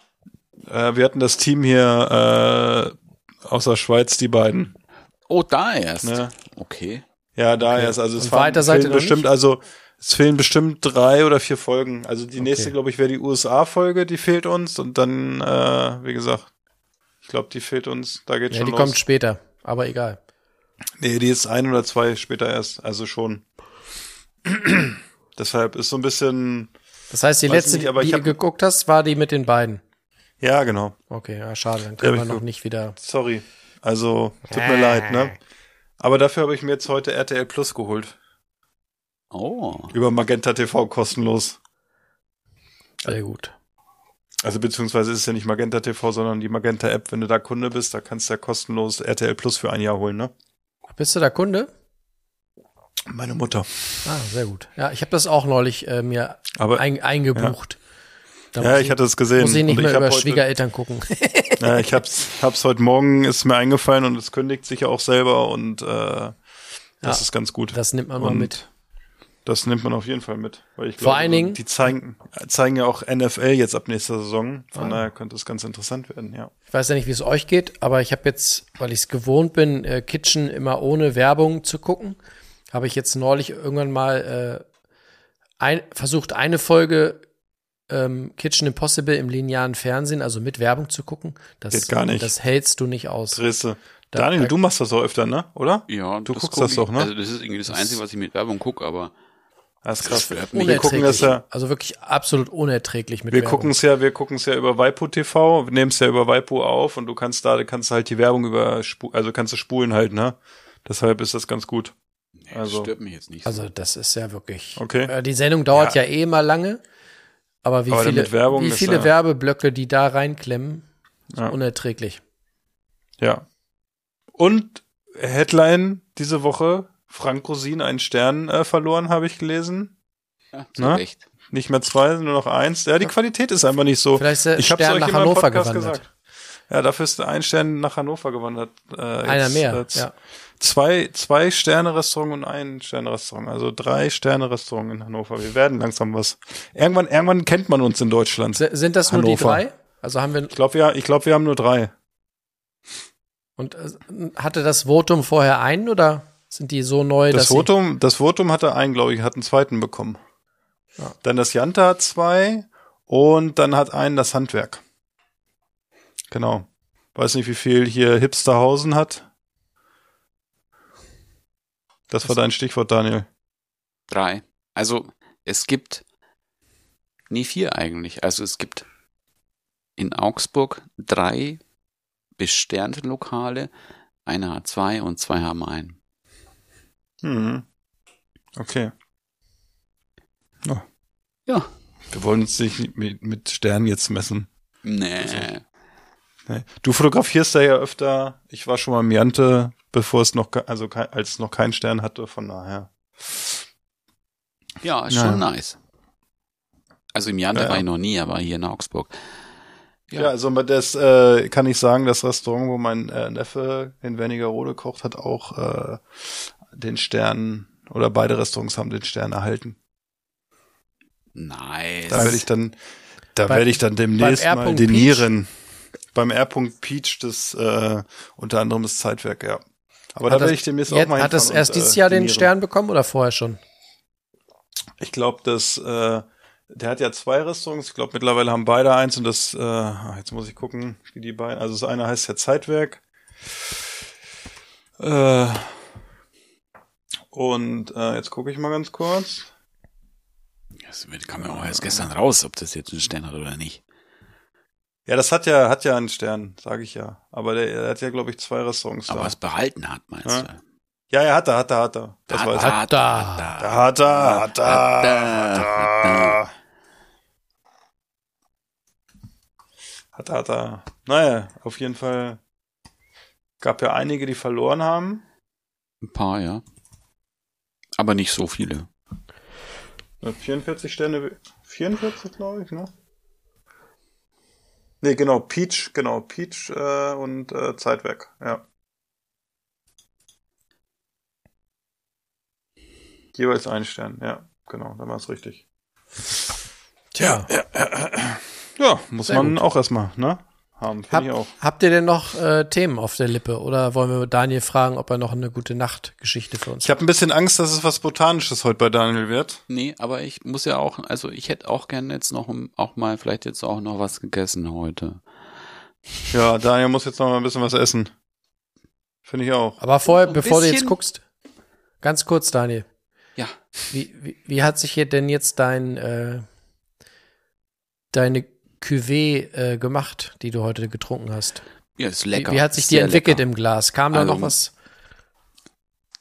Äh, wir hatten das Team hier äh, aus der Schweiz, die beiden. Oh, da erst. Ne? Okay. Ja, da Okay. erst. Also es noch bestimmt, nicht? also es fehlen bestimmt drei oder vier Folgen. Also die nächste, Okay. glaube ich, wäre die USA-Folge, die fehlt uns. Und dann, äh, wie gesagt, ich glaube, die fehlt uns. Da geht Ja, schon die los. kommt später, aber egal. Nee, die ist ein oder zwei später erst, also schon. Deshalb ist so ein bisschen, Das heißt, die letzte, nicht, aber die ich du geguckt hast, war die mit den beiden. Ja, genau. Okay, ja, schade, dann können wir noch nicht wieder. Sorry. Also, tut mir leid, ne? Aber dafür habe ich mir jetzt heute RTL Plus geholt. Oh. Über Magenta TV kostenlos. Sehr gut. Also beziehungsweise ist es ja nicht Magenta TV, sondern die Magenta App. Wenn du da Kunde bist, da kannst du ja kostenlos RTL Plus für ein Jahr holen, ne? Bist du da Kunde? Meine Mutter. Ah, sehr gut. Ja, ich habe das auch neulich äh, mir Aber ein, eingebucht. Da ja, ich hatte es gesehen. Muss ich nicht Und mehr hab über Schwiegereltern gucken. Ja, ich hab's, hab's heute Morgen, ist mir eingefallen und es kündigt sich ja auch selber und äh, das Ja, ist ganz gut. Das nimmt man mal Und mit. Das nimmt man auf jeden Fall mit. Weil ich Vor glaube, allen Dingen- die zeigen, zeigen ja auch NFL jetzt ab nächster Saison. Von Ah. daher könnte es ganz interessant werden, ja. Ich weiß ja nicht, wie es euch geht, aber ich habe jetzt, weil ich es gewohnt bin, äh, Kitchen immer ohne Werbung zu gucken, habe ich jetzt neulich irgendwann mal äh, ein, versucht, eine Folge ähm, Kitchen Impossible im linearen Fernsehen, also mit Werbung zu gucken. Das, Geht gar nicht. Das hältst du nicht aus. Drehste. Da- Daniel, da- du machst das auch öfter, ne? Oder? Ja, Du guckst guck das doch, ne? Also das ist irgendwie das Einzige, was ich mit Werbung gucke, aber Das ist krass. mich. Wir gucken das ja, Also wirklich absolut unerträglich mit wir Werbung. gucken es ja, wir gucken es ja über Waipu TV, wir nehmen es ja über Waipu auf und du kannst da, kannst halt die Werbung über, also kannst du spulen halt, ne? Deshalb ist das ganz gut. das Also, stört mich jetzt nicht. Also so. das ist ja wirklich. Okay. Äh, die Sendung dauert ja, eh immer lange. Aber wie Aber viele, Werbung wie ist viele ja- Werbeblöcke die da reinklemmen, ist Ja. unerträglich. ja. Und Headline diese Woche, Frank Rosin einen Stern äh, verloren, habe ich gelesen. ja, zu Na? Recht. Nicht mehr zwei, nur noch eins. Ja, die Qualität ist einfach nicht so. Vielleicht ist der ich Stern euch nach Hannover gewandert. gesagt. Ja, dafür ist ein Stern nach Hannover gewandert. Äh, Einer jetzt, mehr. äh, z- ja. Zwei, zwei Sterne Restaurant und ein Sterne Restaurant. Also drei Sterne Restaurant in Hannover. Wir werden langsam was. Irgendwann, irgendwann kennt man uns in Deutschland. S- Sind das nur die Hannover. drei? Also haben wir Ich glaube, wir, ich glaube, wir haben nur drei. und äh, hatte das Votum vorher einen oder sind die so neu, Das Votum, das Votum hatte einen, glaube ich, hat einen zweiten bekommen. Ja. Dann das Janta hat zwei und dann hat einen das Handwerk. Genau. Weiß nicht, wie viel hier Hipsterhausen hat. Das war dein Stichwort, Daniel. Drei. Also es gibt nie vier eigentlich. Also es gibt in Augsburg drei besternte Lokale. Einer hat zwei und zwei haben einen. Mhm. Okay. Ja. Ja. Wir wollen uns nicht mit, mit Sternen jetzt messen. Nee. Nee. Du fotografierst da ja öfter. Ich war schon mal im Jante, bevor es noch, also als es noch keinen Stern hatte, von daher. Ja, ist Ja. schon nice. Also im Jante Ja, ja. war ich noch nie, aber hier in Augsburg. Ja, also bei das äh, kann ich sagen, das Restaurant, wo mein äh, Neffe in Wernigerode kocht, hat auch äh, den Stern oder beide Restaurants haben den Stern erhalten. Nice. Da werde ich dann, da Bei- werde ich dann demnächst beim mal denieren. Beim R. Peach, das äh, unter anderem das Zeitwerk, ja. Aber da Hat werde das ich demnächst jetzt, auch mal hat das erst und, dieses äh, Jahr den. Stern bekommen oder vorher schon? Ich glaube, dass äh, der hat ja zwei Restaurants. Ich glaube, mittlerweile haben beide eins und das, äh, ah, jetzt muss ich gucken, wie die beiden. Also das eine heißt ja Zeitwerk. Äh, und äh, jetzt gucke ich mal ganz kurz. Das wird- kam ja auch erst gestern raus, ob das jetzt einen Stern hat oder nicht. Ja, das hat ja hat ja einen Stern, sage ich ja. Aber der, der hat ja, glaube ich, zwei Restaurants Aber da. was behalten hat, meinst Ja. du? Ja, ja, hat er, hat er, hat er. Das ich. hat er. Da hat er, hat er, Hat er, hat er. Hat er, hat er. Naja, auf jeden Fall gab ja einige, die verloren haben. Ein paar, ja. Aber nicht so viele. Ja, 44 Sterne, 44 glaube ich, ne? Nee, genau, Peach, genau, Peach äh, und äh, Zeitwerk, ja. Jeweils ein Stern, ja, genau, dann war es richtig. Tja. Ja, muss Sehr man gut. auch erstmal, ne? Haben, Hab, ich auch. habt ihr denn noch äh, Themen auf der Lippe oder wollen wir Daniel fragen, ob er noch eine gute Nachtgeschichte für uns Ich habe ein bisschen Angst, dass es was Botanisches heute bei Daniel wird. Nee, aber ich muss ja auch, also ich hätte auch gerne jetzt noch auch mal vielleicht jetzt auch noch was gegessen heute. Ja, Daniel muss jetzt noch mal ein bisschen was essen. Finde ich auch. Aber vorher, So bevor du jetzt bisschen. guckst, ganz kurz, Daniel. Ja. Wie, wie, wie hat sich hier denn jetzt dein äh, deine Cuvée äh, gemacht, die du heute getrunken hast? Ja, ist Wie, lecker. wie hat sich die entwickelt lecker. im Glas? Kam da Also, noch was?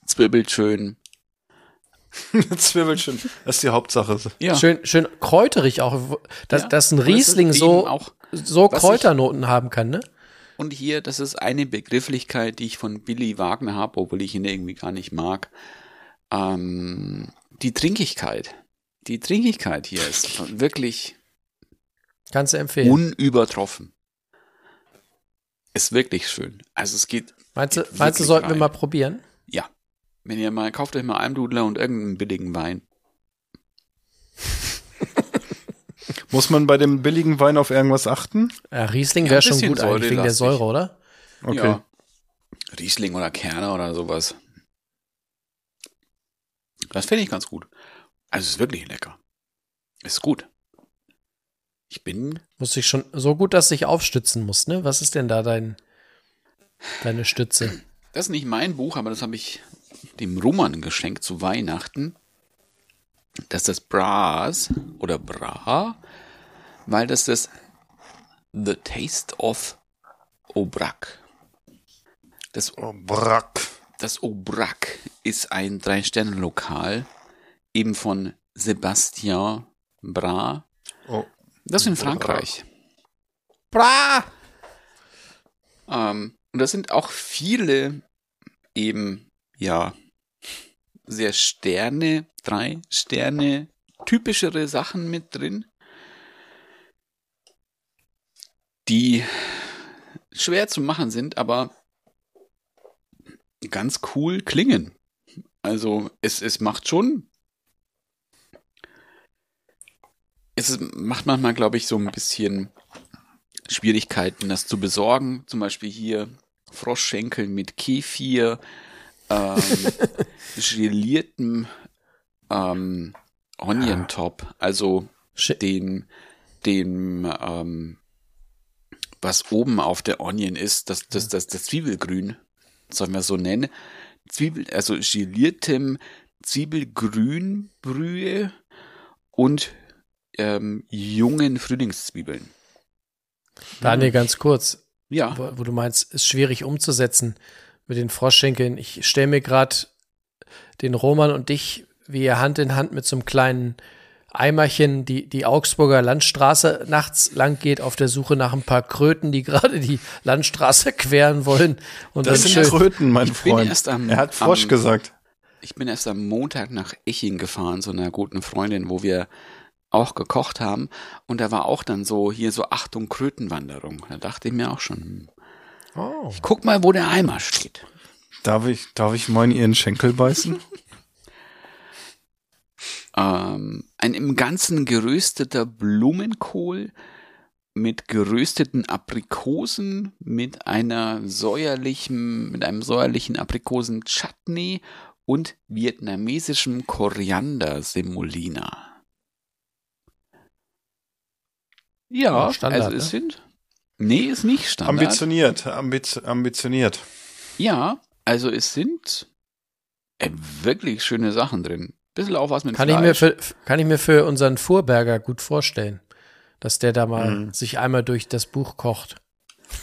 Zwirbelt schön. Zwirbelchen. Das ist die Hauptsache. Ja. Schön, schön kräuterig auch. Dass, Ja. dass ein Riesling so, auch so Kräuternoten haben kann, ne? Und hier, das ist eine Begrifflichkeit, die ich von Billy Wagner habe, obwohl ich ihn irgendwie gar nicht mag. Ähm, die Trinkigkeit. Die Trinkigkeit hier ist wirklich Kannst du empfehlen. unübertroffen. Ist wirklich schön. Also es geht, meinst du, geht meinst du sollten wir rein. mal probieren? ja. Wenn ihr mal, kauft euch mal Almdudler und irgendeinen billigen Wein. Muss man bei dem billigen Wein auf irgendwas achten? Ja, Riesling Ja, wäre schon gut eigentlich wegen der. Säure, oder? Okay. Ja. Riesling oder Kerne oder sowas. Das finde ich ganz gut. Also es ist wirklich lecker. Ist gut. Ich bin, Muss ich schon so gut, dass ich aufstützen muss, ne? Was ist denn da dein, deine Stütze? das ist nicht mein Buch, aber das habe ich dem Roman geschenkt zu Weihnachten. Das ist das Bras oder Bra, weil das das The Taste of Obrak. Das Brack. Das Aubrac ist ein Drei-Sterne-Lokal, eben von Sébastien Bras. Oh. Das ist in Frankreich. Bra! Ähm, und das sind auch viele eben, ja, sehr Sterne, drei Sterne, typischere Sachen mit drin, die schwer zu machen sind, aber ganz cool klingen. Also es, es macht schon. Es macht manchmal, glaube ich, so ein bisschen Schwierigkeiten, das zu besorgen. Zum Beispiel hier Froschschenkel mit Kefir, ähm, geliertem ähm, Onion Top, also Sch- den, dem, ähm, was oben auf der Onion ist, das, das, das, das Zwiebelgrün, sollen wir so nennen. Zwiebel, also geliertem Zwiebelgrünbrühe und ähm, jungen Frühlingszwiebeln. Daniel, ganz kurz, Ja, wo, wo du meinst, ist schwierig umzusetzen mit den Froschschenkeln. Ich stelle mir gerade den Roman und dich, wie ihr Hand in Hand mit so einem kleinen Eimerchen die, die Augsburger Landstraße nachts lang geht, auf der Suche nach ein paar Kröten, die gerade die Landstraße queren wollen. Und Das sind schön, Kröten, mein Freund. erst am- er hat Frosch am- gesagt. ich bin erst am Montag nach Eching gefahren, zu einer guten Freundin, wo wir auch gekocht haben. Und da war auch dann so, hier so Achtung Krötenwanderung. Da dachte ich mir auch schon, hm, oh. ich guck mal, wo der Eimer steht. Darf ich, darf ich mal in ihren Schenkel beißen? Ähm, ein im Ganzen gerösteter Blumenkohl mit gerösteten Aprikosen, mit einer säuerlichen, mit einem säuerlichen Aprikosen-Chutney und vietnamesischem Koriander-Semolina. Ja, Ja, Standard, also es ne? sind. Nee, ist nicht Standard. Ambitioniert, ambiz, ambitioniert. Ja, also es sind äh, wirklich schöne Sachen drin. Bisschen auch was mit Kann ich, mir Fleisch. für, kann ich mir für unseren Fuhrberger gut vorstellen, dass der da mal Mhm. sich einmal durch das Buch kocht.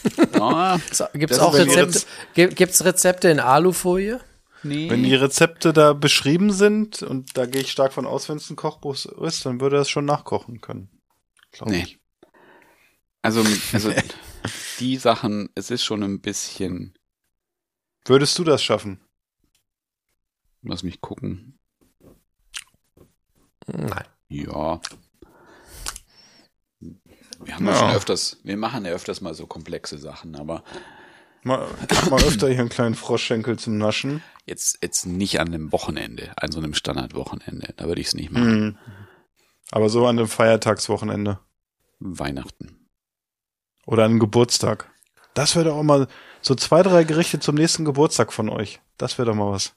Ja, Gibt es auch Rezepte? Gibt es Rezepte in Alufolie? nee. Wenn die Rezepte da beschrieben sind, und da gehe ich stark von aus, wenn es ein Kochbuch ist, dann würde er es schon nachkochen können. Nee. ich. Also, also die Sachen, es ist schon ein bisschen, Würdest du das schaffen? lass mich gucken. Nein. Ja. Wir haben ja. Schon öfters, wir machen ja öfters mal so komplexe Sachen, aber Mal, mal öfter hier einen kleinen Froschschenkel zum Naschen. jetzt, jetzt nicht an einem Wochenende, an so einem Standardwochenende. Da würde ich es nicht machen. Mhm. Aber so an einem Feiertagswochenende. Weihnachten. Oder an einem Geburtstag. Das wäre doch auch mal so zwei, drei Gerichte zum nächsten Geburtstag von euch. Das wäre doch mal was.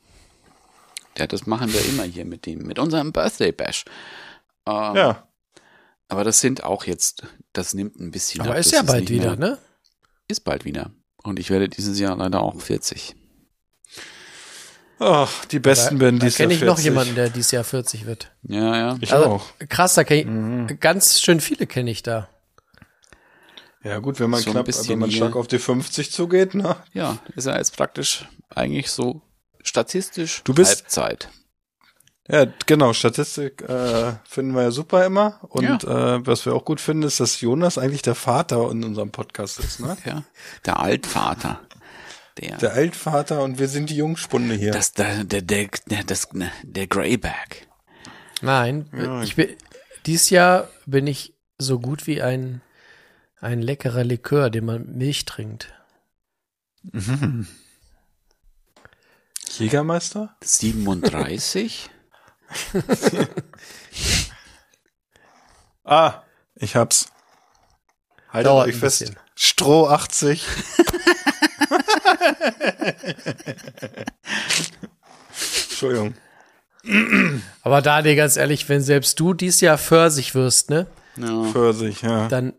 Ja, das machen wir immer hier mit dem, mit unserem Birthday Bash. Ähm, Ja. Aber das sind auch jetzt, das nimmt ein bisschen Aber ab. ist Das ja bald wieder, mehr- ne? Ist bald wieder. Und ich werde dieses Jahr leider auch 40. Ach, die Besten da werden da dies Jahr kenne ich noch 40. jemanden, der dieses Jahr 40 wird. Ja, ja. Ich Also, auch. Krass, da kenne ich, Mhm. ganz schön viele kenne ich da. Ja gut, wenn man So knapp, wenn man stark auf die 50 zugeht, ne? Ja, ist ja jetzt praktisch eigentlich so statistisch Du bist- Halbzeit. Ja, genau, Statistik äh, finden wir ja super immer. Und äh, was wir auch gut finden, ist, dass Jonas eigentlich der Vater in unserem Podcast ist, ne? Ja, der Altvater. Der, Der Altvater und wir sind die Jungspunde hier. das, der, der, der, der, das, der Greyback. Nein, Ja. ich bin, dieses Jahr bin ich so gut wie ein, ein leckerer Likör, den man mit Milch trinkt. Mhm. Jägermeister? 37? Ah, ich hab's. Haltet Dauert euch fest. bisschen. Stroh 80. Entschuldigung. Aber Daniel, ganz ehrlich, wenn selbst du dies Jahr Pfirsich wirst, ne, Ja. Pfirsich, ja. dann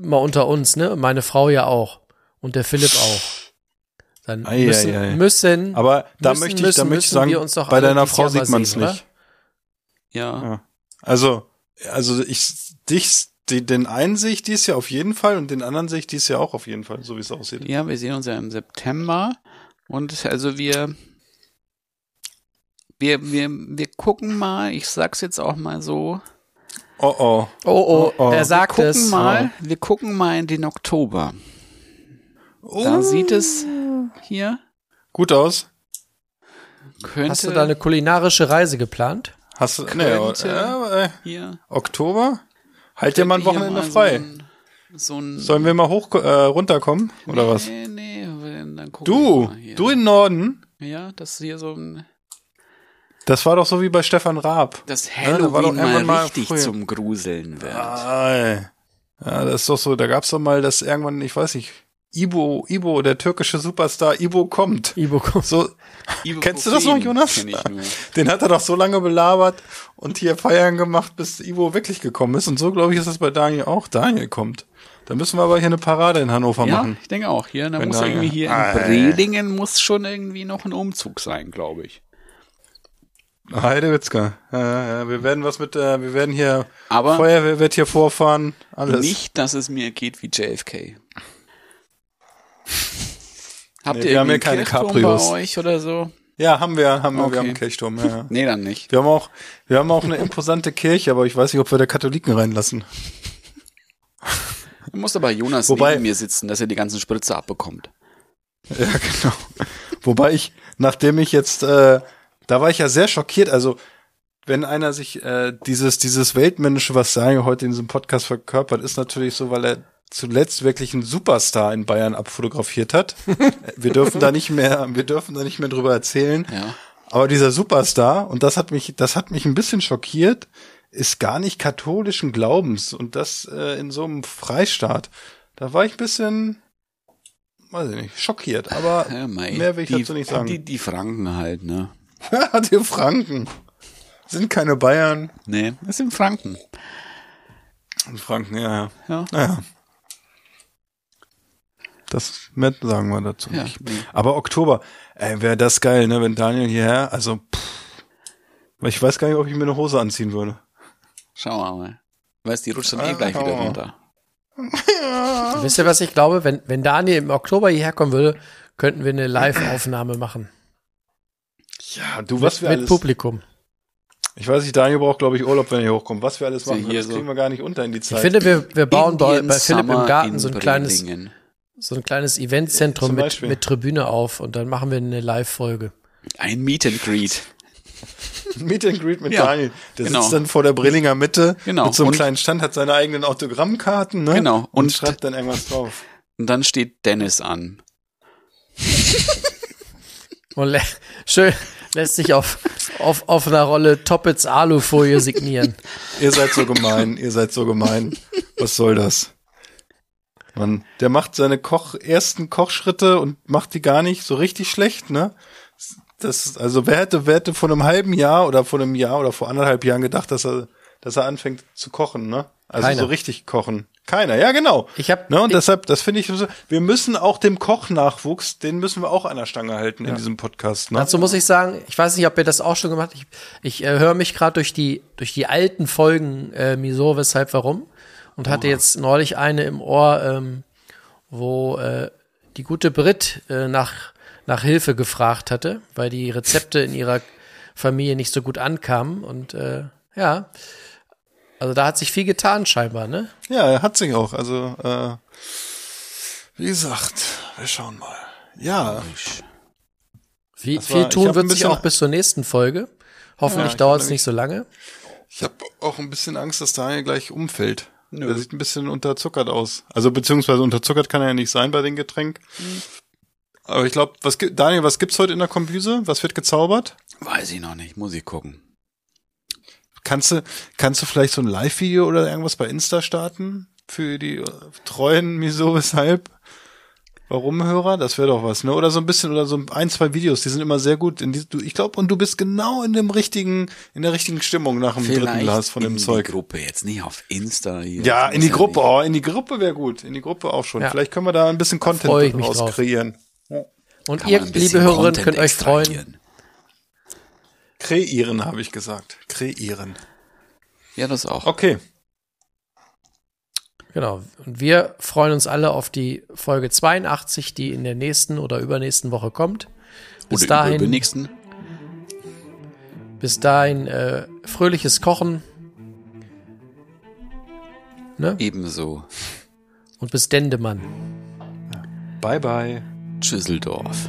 mal unter uns, ne, meine Frau ja auch und der Philipp auch. Dann Ei, müssen, ei, ei. müssen Aber da müssen, möchte ich, da müssen, möchte ich sagen, wir uns doch bei deiner Frau sieht man es nicht. Ja. Ja. Also, also ich, dich, die, den einen sehe ich dies Jahr auf jeden Fall und den anderen sehe ich dies Jahr auch auf jeden Fall, so wie es aussieht. Ja, wir sehen uns ja im September. Und also wir, wir, wir, wir gucken mal, ich sag's jetzt auch mal so. Oh oh. Oh, oh, Oh, oh. er sagt wir es. gucken mal, wir gucken mal in den Oktober. Da sieht es hier, Gut aus. könnte Hast du da eine kulinarische Reise geplant? Hast du, nee, Könnte. äh, äh, hier. Oktober? Halt dir mal ein Wochenende mal frei. So ein, so ein Sollen wir mal hoch, äh, runterkommen? Oder was? Nee, nee, dann gucken Du, wir mal hier. du in Norden? Ja, das ist hier so ein, Das war doch so wie bei Stefan Raab. das Ja, da war doch Halloween mal, irgendwann mal richtig früher. zum Gruseln wird. Ja, das ist doch so, da gab's doch mal das irgendwann, ich weiß nicht, Ibo, Ibo, der türkische Superstar Ibo kommt. Ibo, komm. So, kennst du das noch, Jonas? Kenn ich nur. Den hat er doch so lange belabert und hier Feiern gemacht, bis Ivo wirklich gekommen ist. Und so, glaube ich, ist es bei Daniel auch. Daniel kommt. Da müssen wir aber hier eine Parade in Hannover Ja, machen. ich denke auch. Hier, da Wenn muss da- irgendwie hier Ah, in Brelingen muss schon irgendwie noch ein Umzug sein, glaube ich. Heidewitzka. Ja, wir werden was mit, äh, wir werden hier, Aber Feuerwehr wird hier vorfahren, alles. nicht, dass es mir geht wie JFK. Habt Nee, ihr wir haben keine Cabrios. bei euch oder so? Ja, haben wir, haben wir, Okay. wir haben einen Kirchturm, ja, ja. Nee, dann nicht. Wir haben auch, wir haben auch eine imposante Kirche, aber ich weiß nicht, ob wir da Katholiken reinlassen. Du musst aber Jonas Wobei- neben mir sitzen, dass er die ganzen Spritze abbekommt. Ja, genau. Wobei ich, nachdem ich jetzt, äh, da war ich ja sehr schockiert. Also, wenn einer sich äh, dieses, dieses Weltmännische, was Daniel heute in diesem Podcast verkörpert, ist natürlich so, weil er zuletzt wirklich einen Superstar in Bayern abfotografiert hat. wir dürfen da nicht mehr, wir dürfen da nicht mehr drüber erzählen. Ja. Aber dieser Superstar, und das hat mich, das hat mich ein bisschen schockiert, ist gar nicht katholischen Glaubens und das äh, in so einem Freistaat. Da war ich ein bisschen, weiß ich nicht, schockiert. Aber Ja, mei, mehr will ich die, dazu nicht sagen. Die, die Franken halt, ne? die Franken sind keine Bayern. Nee, das sind Franken. Franken, ja, ja. Ja. Naja. Das mehr sagen wir dazu Ja, nicht. nee. Aber Oktober, ey, wäre das geil, ne, wenn Daniel hierher, also, pff, ich weiß gar nicht, ob ich mir eine Hose anziehen würde. Schauen wir mal. Weißt, die rutscht dann eh Ah, gleich wieder runter. Wisst ihr, was ich glaube? Wenn, wenn Daniel im Oktober hierher kommen würde, könnten wir eine Live-Aufnahme machen. Ja, du, was wir mit alles, Publikum. ich weiß nicht, Daniel braucht, glaube ich, Urlaub, wenn er hier hochkommt. Was wir alles So machen, hier das so. kriegen wir gar nicht unter in die Ich Zeit. finde, wir, wir bauen bei, bei Philipp im Garten so ein kleines, so ein kleines Eventzentrum mit, mit Tribüne auf und dann machen wir eine Live-Folge. Ein Meet and Greet. Meet and Greet mit Ja, Daniel. Der genau. sitzt dann vor der Brillinger Mitte Genau. mit so einem Und- kleinen Stand, hat seine eigenen Autogrammkarten, ne? Genau. Und, Und- schreibt dann irgendwas drauf. Und dann steht Dennis an. Schön lässt sich auf, auf, auf einer Rolle Toppets Alufolie signieren. Ihr seid so gemein, ihr seid so gemein. Was soll das? Mann, der macht seine Koch, ersten Kochschritte und macht die gar nicht so richtig schlecht, ne? Das, also wer hätte, wer hätte vor einem halben Jahr oder vor einem Jahr oder vor anderthalb Jahren gedacht, dass er, dass er anfängt zu kochen, ne? Also Keiner. so richtig kochen. Keiner, ja genau. Ich hab- ne, und ich- deshalb, das finde ich, so- wir müssen auch dem Kochnachwuchs, den müssen wir auch an der Stange halten in diesem Podcast, ne? Dazu muss ich sagen, ich weiß nicht, ob ihr das auch schon gemacht habt. Ich, ich äh, höre mich gerade durch die, durch die alten Folgen äh, Miso, weshalb, warum. Und hatte jetzt neulich eine im Ohr, ähm, wo äh, die gute Brit äh, nach, nach Hilfe gefragt hatte, weil die Rezepte in ihrer Familie nicht so gut ankamen. Und äh, ja, also da hat sich viel getan scheinbar, ne? Ja, er hat sich auch. Also, äh, wie gesagt, wir schauen mal. Ja, Viel, viel war- ich tun wird sich auch bis zur nächsten Folge. Hoffentlich ich dauert es nicht so lange. ich habe auch ein bisschen Angst, dass Daniel gleich umfällt. Der sieht ein bisschen unterzuckert aus. Also beziehungsweise unterzuckert kann er ja nicht sein bei dem Getränk. Aber ich glaube, was gibt Daniel, was gibt's heute in der Kombüse? Was wird gezaubert? Weiß ich noch nicht, muss ich gucken. Kannst du, kannst du vielleicht so ein Live-Video oder irgendwas bei Insta starten? Für die treuen Wieso, weshalb? Warum Hörer? Das wäre doch was, ne? Oder so ein bisschen, oder so ein, zwei Videos, die sind immer sehr gut. In die, du, ich glaube, und du bist genau in dem richtigen, in der richtigen Stimmung nach dem dritten Glas von dem in Zeug. die Gruppe, jetzt nicht auf Insta hier. Ja, in die Gruppe, oh, in die Gruppe wäre gut. In die Gruppe auch schon. Ja. Vielleicht können wir da ein bisschen Content drauf. kreieren. Und Kann ihr, liebe Hörerinnen, könnt euch freuen. Kreieren, habe ich gesagt. Kreieren. Ja, das auch. Okay. Genau. Und wir freuen uns alle auf die Folge 82, die in der nächsten oder übernächsten Woche kommt. Bis Oder dahin, über nächsten. bis dahin äh, fröhliches Kochen. Ne? Ebenso. Und bis Dendemann. Bye, bye. Düsseldorf.